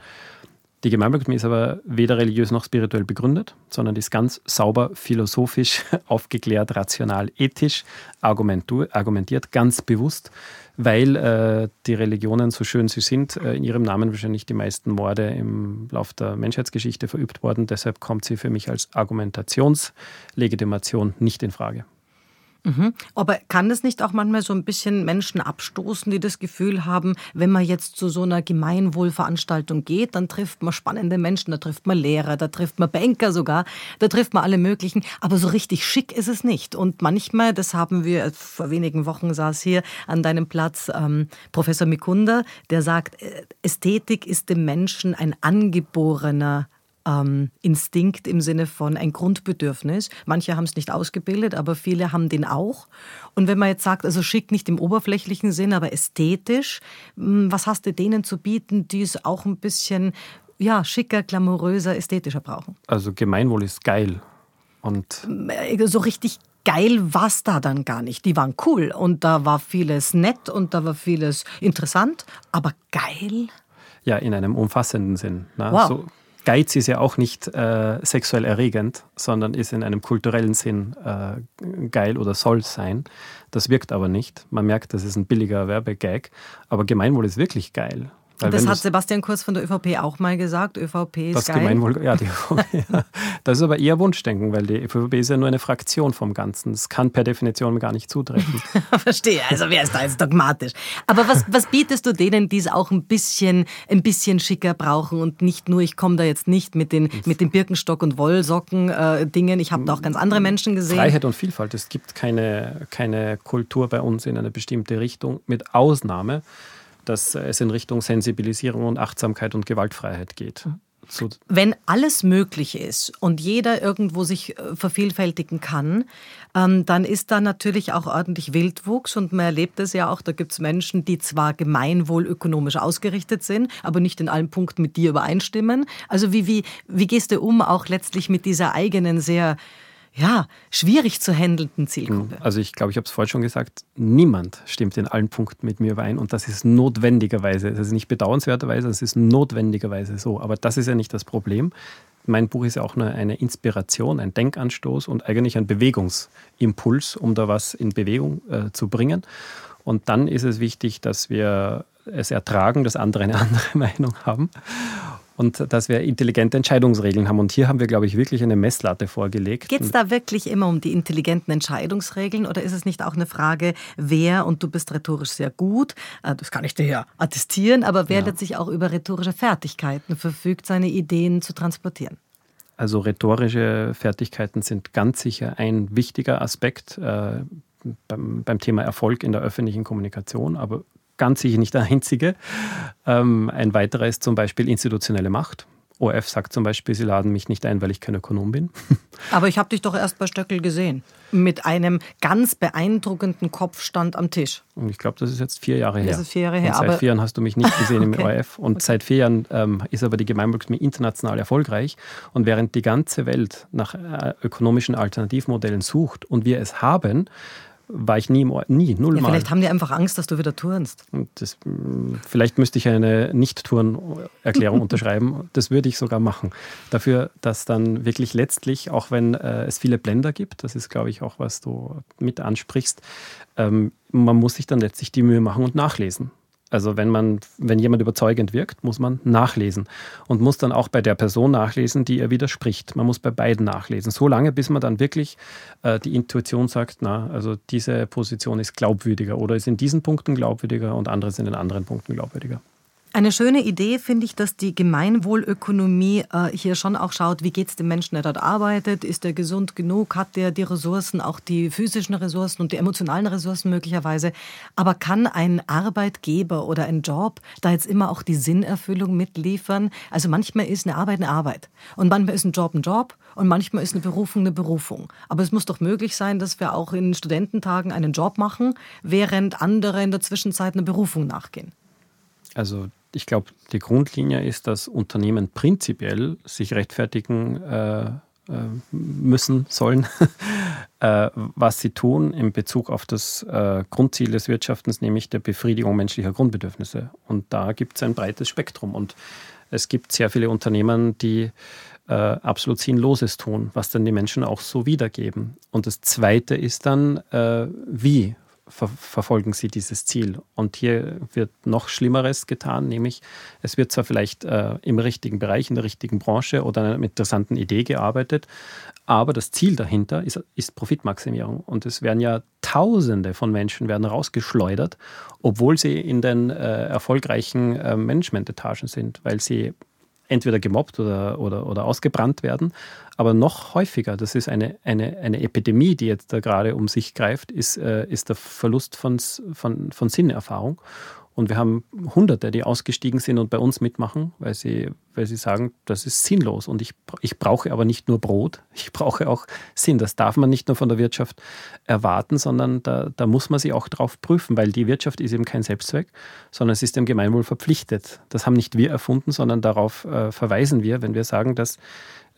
Die Gemeinwohlökonomie ist aber weder religiös noch spirituell begründet, sondern ist ganz sauber, philosophisch, aufgeklärt, rational, ethisch argumentiert, ganz bewusst, weil äh, die Religionen, so schön sie sind, äh, in ihrem Namen wahrscheinlich die meisten Morde im Lauf der Menschheitsgeschichte verübt worden. Deshalb kommt sie für mich als Argumentationslegitimation nicht in Frage. Mhm. Aber kann es nicht auch manchmal so ein bisschen Menschen abstoßen, die das Gefühl haben, wenn man jetzt zu so einer Gemeinwohlveranstaltung geht, dann trifft man spannende Menschen, da trifft man Lehrer, da trifft man Banker sogar, da trifft man alle möglichen, aber so richtig schick ist es nicht. Und manchmal, das haben wir, vor wenigen Wochen saß hier an deinem Platz ähm, Professor Mikunda, der sagt, äh, Ästhetik ist dem Menschen ein angeborener ähm, Instinkt im Sinne von ein Grundbedürfnis. Manche haben es nicht ausgebildet, aber viele haben den auch. Und wenn man jetzt sagt, also schick nicht im oberflächlichen Sinn, aber ästhetisch, hm, was hast du denen zu bieten, die es auch ein bisschen ja, schicker, glamouröser, ästhetischer brauchen? Also Gemeinwohl ist geil. Und äh, so richtig geil war es da dann gar nicht. Die waren cool und da war vieles nett und da war vieles interessant, aber geil? Ja, in einem umfassenden Sinn. Ne? Wow. So Geiz ist ja auch nicht äh, sexuell erregend, sondern ist in einem kulturellen Sinn äh, geil oder soll sein. Das wirkt aber nicht. Man merkt, das ist ein billiger Werbegag. Aber Gemeinwohl ist wirklich geil. Weil das hat Sebastian Kurz von der ÖVP auch mal gesagt. ÖVP ist das geil. Gemeinwohl, ja, die, ja, das ist aber eher Wunschdenken, weil die ÖVP ist ja nur eine Fraktion vom Ganzen. Das kann per Definition gar nicht zutreffen. Verstehe, also wer ist da jetzt dogmatisch? Aber was, was bietest du denen, die es auch ein bisschen, ein bisschen schicker brauchen und nicht nur, ich komme da jetzt nicht mit den, mit den Birkenstock- und Wollsocken-Dingen, äh, ich habe da auch ganz andere Menschen gesehen. Freiheit und Vielfalt. Es gibt keine, keine Kultur bei uns in eine bestimmte Richtung, mit Ausnahme dass es in Richtung Sensibilisierung und Achtsamkeit und Gewaltfreiheit geht. So. Wenn alles möglich ist und jeder irgendwo sich äh, vervielfältigen kann, ähm, dann ist da natürlich auch ordentlich Wildwuchs und man erlebt es ja auch, da gibt es Menschen, die zwar gemeinwohlökonomisch ausgerichtet sind, aber nicht in allen Punkten mit dir übereinstimmen. Also wie, wie, wie gehst du um auch letztlich mit dieser eigenen sehr ja, schwierig zu handelnden Zielgruppe. Also ich glaube, ich habe es vorhin schon gesagt, niemand stimmt in allen Punkten mit mir überein und das ist notwendigerweise, das ist nicht bedauernswerterweise, das ist notwendigerweise so. Aber das ist ja nicht das Problem. Mein Buch ist ja auch nur eine Inspiration, ein Denkanstoß und eigentlich ein Bewegungsimpuls, um da was in Bewegung äh, zu bringen. Und dann ist es wichtig, dass wir es ertragen, dass andere eine andere Meinung haben und dass wir intelligente Entscheidungsregeln haben. Und hier haben wir, glaube ich, wirklich eine Messlatte vorgelegt. Geht es da wirklich immer um die intelligenten Entscheidungsregeln oder ist es nicht auch eine Frage, wer, und du bist rhetorisch sehr gut, äh, das kann ich dir ja attestieren, aber wer ja. letztlich auch über rhetorische Fertigkeiten verfügt, seine Ideen zu transportieren? Also rhetorische Fertigkeiten sind ganz sicher ein wichtiger Aspekt äh, beim, beim Thema Erfolg in der öffentlichen Kommunikation, aber ganz sicher nicht der einzige. Ähm, ein weiterer ist zum Beispiel institutionelle Macht. ORF sagt zum Beispiel, sie laden mich nicht ein, weil ich kein Ökonom bin. Aber ich habe dich doch erst bei Stöckel gesehen. Mit einem ganz beeindruckenden Kopfstand am Tisch. Und ich glaube, das ist jetzt vier Jahre her. Das ist vier Jahre her. Und seit vier Jahren hast du mich nicht gesehen okay. im ORF. Und okay. seit vier Jahren ähm, ist aber die Gemeinwohlökonomie international erfolgreich. Und während die ganze Welt nach äh, ökonomischen Alternativmodellen sucht und wir es haben, war ich nie, im Ort, nie, null ja, Mal. Vielleicht haben die einfach Angst, dass du wieder turnst. Das, vielleicht müsste ich eine Nicht-Turn-Erklärung unterschreiben. Das würde ich sogar machen. Dafür, dass dann wirklich letztlich, auch wenn äh, es viele Blender gibt, das ist, glaube ich, auch, was du mit ansprichst, ähm, man muss sich dann letztlich die Mühe machen und nachlesen. Also wenn man, wenn jemand überzeugend wirkt, muss man nachlesen und muss dann auch bei der Person nachlesen, die er widerspricht. Man muss bei beiden nachlesen, so lange, bis man dann wirklich äh, die Intuition sagt, na, also diese Position ist glaubwürdiger oder ist in diesen Punkten glaubwürdiger und andere sind in anderen Punkten glaubwürdiger. Eine schöne Idee finde ich, dass die Gemeinwohlökonomie äh, hier schon auch schaut, wie geht es dem Menschen, der dort arbeitet? Ist er gesund genug? Hat der die Ressourcen, auch die physischen Ressourcen und die emotionalen Ressourcen möglicherweise? Aber kann ein Arbeitgeber oder ein Job da jetzt immer auch die Sinnerfüllung mitliefern? Also manchmal ist eine Arbeit eine Arbeit und manchmal ist ein Job ein Job und manchmal ist eine Berufung eine Berufung. Aber es muss doch möglich sein, dass wir auch in Studententagen einen Job machen, während andere in der Zwischenzeit einer Berufung nachgehen. Also ich glaube, die Grundlinie ist, dass Unternehmen prinzipiell sich rechtfertigen äh, äh müssen, sollen, äh, was sie tun in Bezug auf das äh, Grundziel des Wirtschaftens, nämlich der Befriedigung menschlicher Grundbedürfnisse. Und da gibt es ein breites Spektrum. Und es gibt sehr viele Unternehmen, die äh, absolut Sinnloses tun, was dann die Menschen auch so wiedergeben. Und das Zweite ist dann, äh, wie ver verfolgen sie dieses Ziel. Und hier wird noch Schlimmeres getan, nämlich es wird zwar vielleicht äh, im richtigen Bereich, in der richtigen Branche oder einer interessanten Idee gearbeitet, aber das Ziel dahinter ist, ist Profitmaximierung. Und es werden ja Tausende von Menschen werden rausgeschleudert, obwohl sie in den äh, erfolgreichen äh, Managementetagen sind, weil sie entweder gemobbt oder, oder, oder ausgebrannt werden. Aber noch häufiger, das ist eine, eine, eine Epidemie, die jetzt da gerade um sich greift, ist, äh, ist der Verlust von, von, von Sinnerfahrung. Und wir haben Hunderte, die ausgestiegen sind und bei uns mitmachen, weil sie, weil sie sagen, das ist sinnlos. Und ich, ich brauche aber nicht nur Brot, ich brauche auch Sinn. Das darf man nicht nur von der Wirtschaft erwarten, sondern da, da muss man sich auch drauf prüfen, weil die Wirtschaft ist eben kein Selbstzweck, sondern es ist dem Gemeinwohl verpflichtet. Das haben nicht wir erfunden, sondern darauf äh, verweisen wir, wenn wir sagen, dass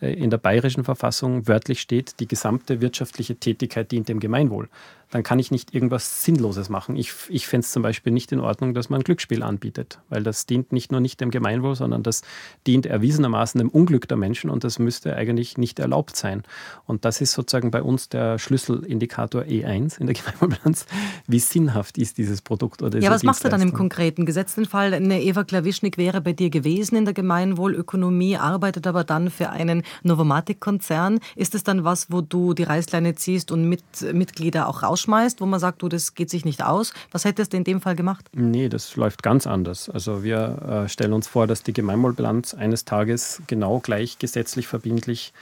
äh, in der bayerischen Verfassung wörtlich steht, die gesamte wirtschaftliche Tätigkeit dient dem Gemeinwohl. Dann kann ich nicht irgendwas Sinnloses machen. Ich, ich fände es zum Beispiel nicht in Ordnung, dass man Glücksspiel anbietet, weil das dient nicht nur nicht dem Gemeinwohl, sondern das dient erwiesenermaßen dem Unglück der Menschen und das müsste eigentlich nicht erlaubt sein. Und das ist sozusagen bei uns der Schlüsselindikator E1 in der Gemeinwohlbilanz. Wie sinnhaft ist dieses Produkt oder Ja, was machst du dann im konkreten Gesetzten Fall? Eine Eva Klawischnik wäre bei dir gewesen in der Gemeinwohlökonomie, arbeitet aber dann für einen Novomatic-Konzern. Ist es dann was, wo du die Reißleine ziehst und mit, Mitglieder auch rausschmeißt, wo man sagt, du, das geht sich nicht aus? Was hättest du in dem Fall gemacht? Nee, das läuft ganz anders. Also wir äh, stellen uns vor, dass die Gemeinwohlbilanz eines Tages genau gleich gesetzlich verbindlich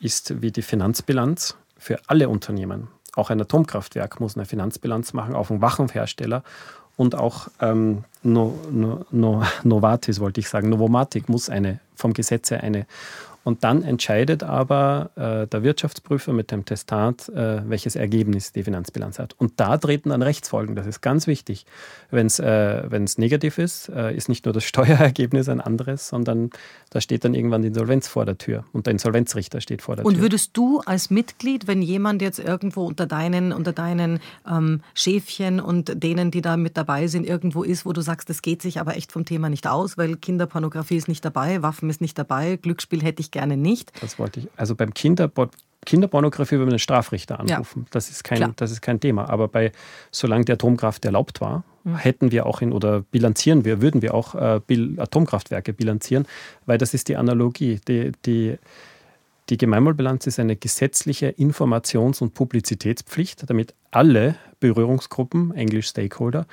ist wie die Finanzbilanz für alle Unternehmen. Auch ein Atomkraftwerk muss eine Finanzbilanz machen, auch ein Waffenhersteller und auch ähm, no, no, no, Novartis, wollte ich sagen, Novomatic muss eine vom Gesetz her eine und dann entscheidet aber äh, der Wirtschaftsprüfer mit dem Testat, äh, welches Ergebnis die Finanzbilanz hat. Und da treten dann Rechtsfolgen. Das ist ganz wichtig. Wenn es äh, negativ ist, äh, ist nicht nur das Steuerergebnis ein anderes, sondern da steht dann irgendwann die Insolvenz vor der Tür und der Insolvenzrichter steht vor der und Tür. Und würdest du als Mitglied, wenn jemand jetzt irgendwo unter deinen, unter deinen ähm, Schäfchen und denen, die da mit dabei sind, irgendwo ist, wo du sagst, das geht sich aber echt vom Thema nicht aus, weil Kinderpornografie ist nicht dabei, Waffen ist nicht dabei, Glücksspiel hätte ich gerne nicht. Das wollte ich. Also beim Kinderport Kinderpornografie würde man einen Strafrichter anrufen. Ja. Das, ist kein, das ist kein Thema. Aber bei, solange die Atomkraft erlaubt war, mhm. hätten wir auch in, oder bilanzieren wir, würden wir auch äh, Atomkraftwerke bilanzieren, weil das ist die Analogie. Die, die, die Gemeinwohlbilanz ist eine gesetzliche Informations- und Publizitätspflicht, damit alle Berührungsgruppen, Englisch Stakeholder,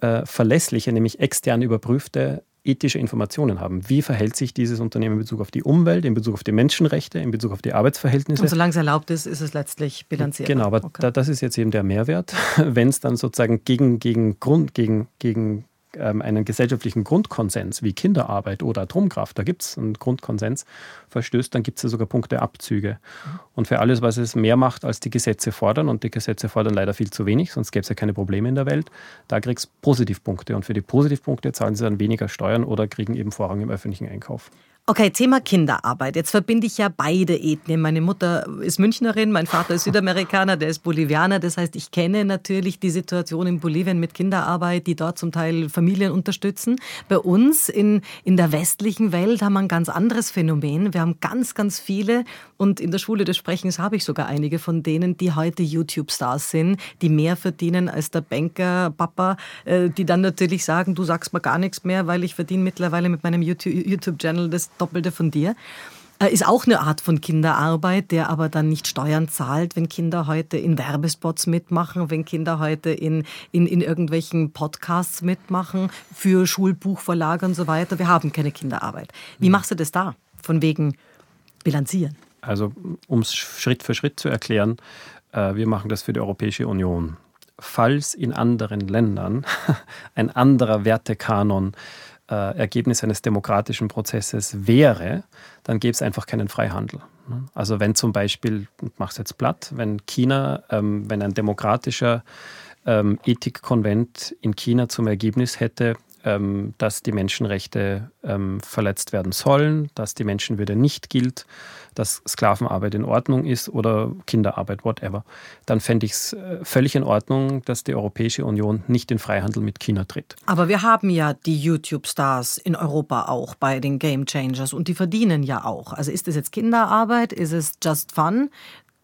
äh, verlässliche, nämlich extern überprüfte ethische Informationen haben. Wie verhält sich dieses Unternehmen in Bezug auf die Umwelt, in Bezug auf die Menschenrechte, in Bezug auf die Arbeitsverhältnisse? Und solange es erlaubt ist, ist es letztlich bilanziert. Genau, aber okay. da, das ist jetzt eben der Mehrwert, wenn es dann sozusagen gegen, gegen Grund, gegen, gegen ähm, einen gesellschaftlichen Grundkonsens wie Kinderarbeit oder Atomkraft, da gibt es einen Grundkonsens, verstößt, dann gibt es ja sogar Punkteabzüge. Und für alles, was es mehr macht, als die Gesetze fordern, und die Gesetze fordern leider viel zu wenig, sonst gäbe es ja keine Probleme in der Welt, da kriegst du Positivpunkte. Und für die Positivpunkte zahlen sie dann weniger Steuern oder kriegen eben Vorrang im öffentlichen Einkauf. Okay, Thema Kinderarbeit. Jetzt verbinde ich ja beide Ethnien. Meine Mutter ist Münchnerin, mein Vater ist Südamerikaner, der ist Bolivianer. Das heißt, ich kenne natürlich die Situation in Bolivien mit Kinderarbeit, die dort zum Teil Familien unterstützen. Bei uns in, in der westlichen Welt haben wir ein ganz anderes Phänomen. Wir haben ganz, ganz viele und in der Schule des Sprechens habe ich sogar einige von denen, die heute YouTube-Stars sind, die mehr verdienen als der Banker, Papa, äh, die dann natürlich sagen, du sagst mir gar nichts mehr, weil ich verdiene mittlerweile mit meinem YouTube-Channel das Doppelte von dir. Äh, ist auch eine Art von Kinderarbeit, der aber dann nicht Steuern zahlt, wenn Kinder heute in Werbespots mitmachen, wenn Kinder heute in, in, in irgendwelchen Podcasts mitmachen für Schulbuchverlage und so weiter. Wir haben keine Kinderarbeit. Wie machst du das da? Von wegen bilanzieren? Also, um es Schritt für Schritt zu erklären, äh, wir machen das für die Europäische Union. Falls in anderen Ländern ein anderer Wertekanon äh, Ergebnis eines demokratischen Prozesses wäre, dann gäbe es einfach keinen Freihandel. Ne? Also wenn zum Beispiel, ich mache es jetzt platt, wenn China, ähm, wenn ein demokratischer ähm, Ethikkonvent in China zum Ergebnis hätte, ähm, dass die Menschenrechte ähm, verletzt werden sollen, dass die Menschenwürde nicht gilt, dass Sklavenarbeit in Ordnung ist oder Kinderarbeit, whatever, dann fände ich es äh, völlig in Ordnung, dass die Europäische Union nicht in Freihandel mit China tritt. Aber wir haben ja die YouTube-Stars in Europa auch bei den Game Changers und die verdienen ja auch. Also ist es jetzt Kinderarbeit? Ist es just fun?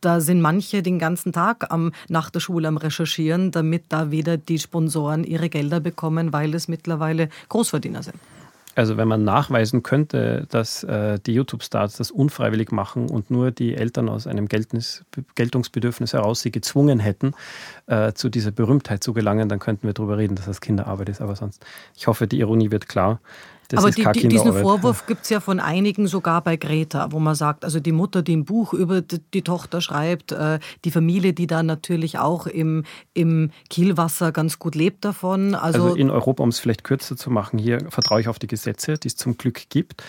da sind manche den ganzen Tag am, nach der Schule am Recherchieren, damit da wieder die Sponsoren ihre Gelder bekommen, weil es mittlerweile Großverdiener sind. Also wenn man nachweisen könnte, dass äh, die YouTube-Stars das unfreiwillig machen und nur die Eltern aus einem Geltnis, Geltungsbedürfnis heraus sie gezwungen hätten, äh, zu dieser Berühmtheit zu gelangen, dann könnten wir darüber reden, dass das Kinderarbeit ist. Aber sonst, ich hoffe, die Ironie wird klar. Das Aber die, die, diesen Vorwurf gibt es ja von einigen sogar bei Greta, wo man sagt, also die Mutter, die ein Buch über die, die Tochter schreibt, äh, die Familie, die da natürlich auch im, im Kielwasser ganz gut lebt davon. Also, also in Europa, um es vielleicht kürzer zu machen, hier vertraue ich auf die Gesetze, die es zum Glück gibt.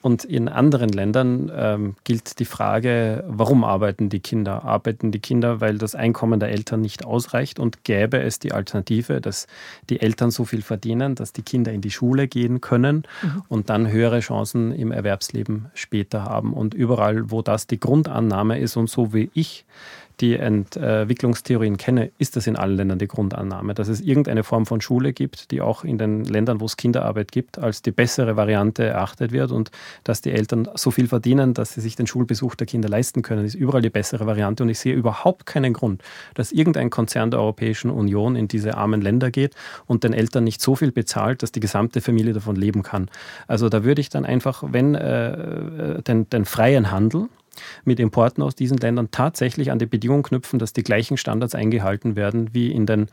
Und in anderen Ländern ähm, gilt die Frage, warum arbeiten die Kinder? Arbeiten die Kinder, weil das Einkommen der Eltern nicht ausreicht und gäbe es die Alternative, dass die Eltern so viel verdienen, dass die Kinder in die Schule gehen können mhm. und dann höhere Chancen im Erwerbsleben später haben. Und überall, wo das die Grundannahme ist und so wie ich die Entwicklungstheorien kenne, ist das in allen Ländern die Grundannahme, dass es irgendeine Form von Schule gibt, die auch in den Ländern, wo es Kinderarbeit gibt, als die bessere Variante erachtet wird und dass die Eltern so viel verdienen, dass sie sich den Schulbesuch der Kinder leisten können, ist überall die bessere Variante. Und ich sehe überhaupt keinen Grund, dass irgendein Konzern der Europäischen Union in diese armen Länder geht und den Eltern nicht so viel bezahlt, dass die gesamte Familie davon leben kann. Also da würde ich dann einfach, wenn äh, äh den, den freien Handel, mit Importen aus diesen Ländern tatsächlich an die Bedingung knüpfen, dass die gleichen Standards eingehalten werden wie in den,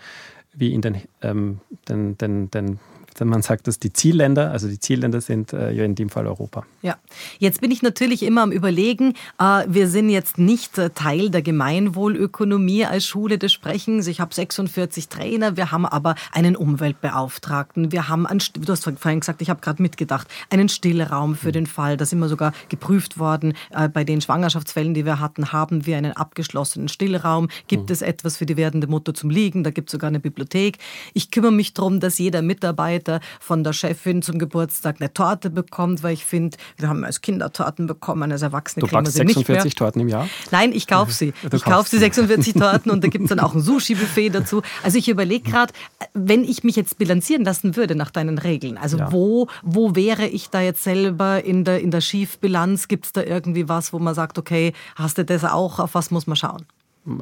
wie in den, ähm, den, den, den man sagt, dass die Zielländer, also die Zielländer sind äh, ja in dem Fall Europa. Ja, jetzt bin ich natürlich immer am Überlegen, äh, wir sind jetzt nicht äh, Teil der Gemeinwohlökonomie als Schule des Sprechens. Ich habe 46 Trainer, wir haben aber einen Umweltbeauftragten, wir haben, einen, du hast vorhin gesagt, ich habe gerade mitgedacht, einen Stillraum für mhm. den Fall, da sind wir sogar geprüft worden, äh, bei den Schwangerschaftsfällen, die wir hatten, haben wir einen abgeschlossenen Stillraum, gibt mhm. es etwas für die werdende Mutter zum Liegen, da gibt es sogar eine Bibliothek. Ich kümmere mich darum, dass jeder Mitarbeiter später von der Chefin zum Geburtstag eine Torte bekommt, weil ich finde, wir haben als Kinder Torten bekommen, als Erwachsene du kriegen wir sie 46 nicht mehr. Torten im Jahr? Nein, ich kaufe sie. Du ich kaufe sie 46 Torten und da gibt es dann auch ein Sushi-Buffet dazu. Also ich überlege gerade, wenn ich mich jetzt bilanzieren lassen würde nach deinen Regeln, also ja. wo, wo wäre ich da jetzt selber in der, in der Schiefbilanz? Gibt es da irgendwie was, wo man sagt, okay, hast du das auch, auf was muss man schauen?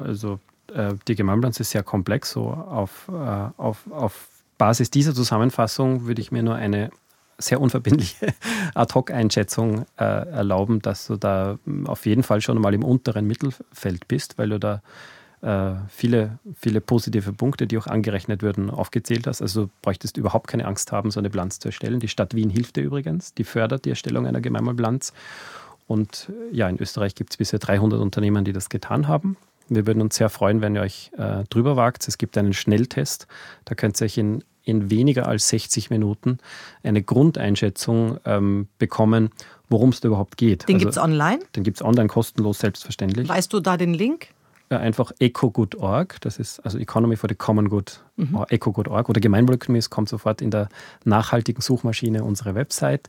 Also äh, die Gemeinbilanz ist sehr komplex, so auf, äh, auf, auf Basis dieser Zusammenfassung würde ich mir nur eine sehr unverbindliche Ad-Hoc-Einschätzung äh, erlauben, dass du da auf jeden Fall schon mal im unteren Mittelfeld bist, weil du da äh, viele, viele positive Punkte, die auch angerechnet würden, aufgezählt hast. Also du bräuchtest überhaupt keine Angst haben, so eine Bilanz zu erstellen. Die Stadt Wien hilft dir übrigens, die fördert die Erstellung einer Gemeinmalbilanz. Und ja, in Österreich gibt es bisher 300 Unternehmen, die das getan haben. Wir würden uns sehr freuen, wenn ihr euch äh, drüber wagt. Es gibt einen Schnelltest. Da könnt ihr euch in, in weniger als 60 Minuten eine Grundeinschätzung ähm, bekommen, worum es da überhaupt geht. Den also, gibt es online? Den gibt es online kostenlos, selbstverständlich. Weißt du da den Link? Ja, einfach ecogood.org, das ist also Economy for the Common Good, mhm. ecogood.org oder Gemeinwohlökonomie, es kommt sofort in der nachhaltigen Suchmaschine unsere Website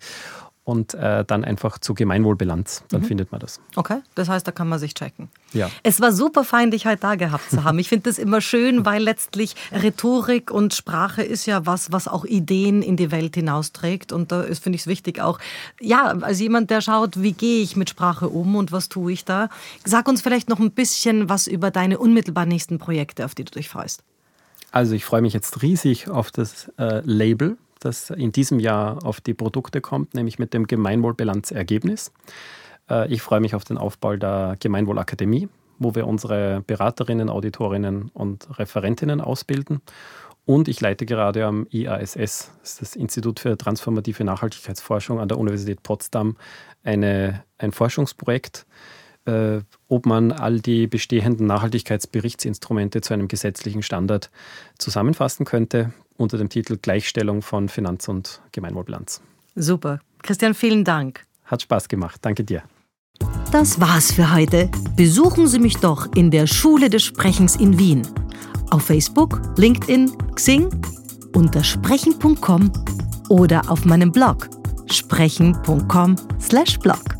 und äh, dann einfach zur Gemeinwohlbilanz. Dann mhm. findet man das. Okay, das heißt, da kann man sich checken. Ja. Es war super fein, dich heute da gehabt zu haben. Ich finde das immer schön, weil letztlich Rhetorik und Sprache ist ja was, was auch Ideen in die Welt hinausträgt. Und da finde ich es wichtig auch, ja, als jemand, der schaut, wie gehe ich mit Sprache um und was tue ich da. Sag uns vielleicht noch ein bisschen was über deine unmittelbar nächsten Projekte, auf die du dich freust. Also ich freue mich jetzt riesig auf das äh, Label das in diesem Jahr auf die Produkte kommt, nämlich mit dem Gemeinwohlbilanzergebnis. Äh, ich freue mich auf den Aufbau der Gemeinwohlakademie, wo wir unsere Beraterinnen, Auditorinnen und Referentinnen ausbilden. Und ich leite gerade am IASS, das das Institut für transformative Nachhaltigkeitsforschung an der Universität Potsdam, eine, ein Forschungsprojekt, äh, ob man all die bestehenden Nachhaltigkeitsberichtsinstrumente zu einem gesetzlichen Standard zusammenfassen könnte unter dem Titel Gleichstellung von Finanz- und Gemeinwohlbilanz. Super. Christian, vielen Dank. Hat Spaß gemacht. Danke dir. Das war's für heute. Besuchen Sie mich doch in der Schule des Sprechens in Wien. Auf Facebook, LinkedIn, Xing, unter sprechen.com oder auf meinem Blog sprechen.com/blog.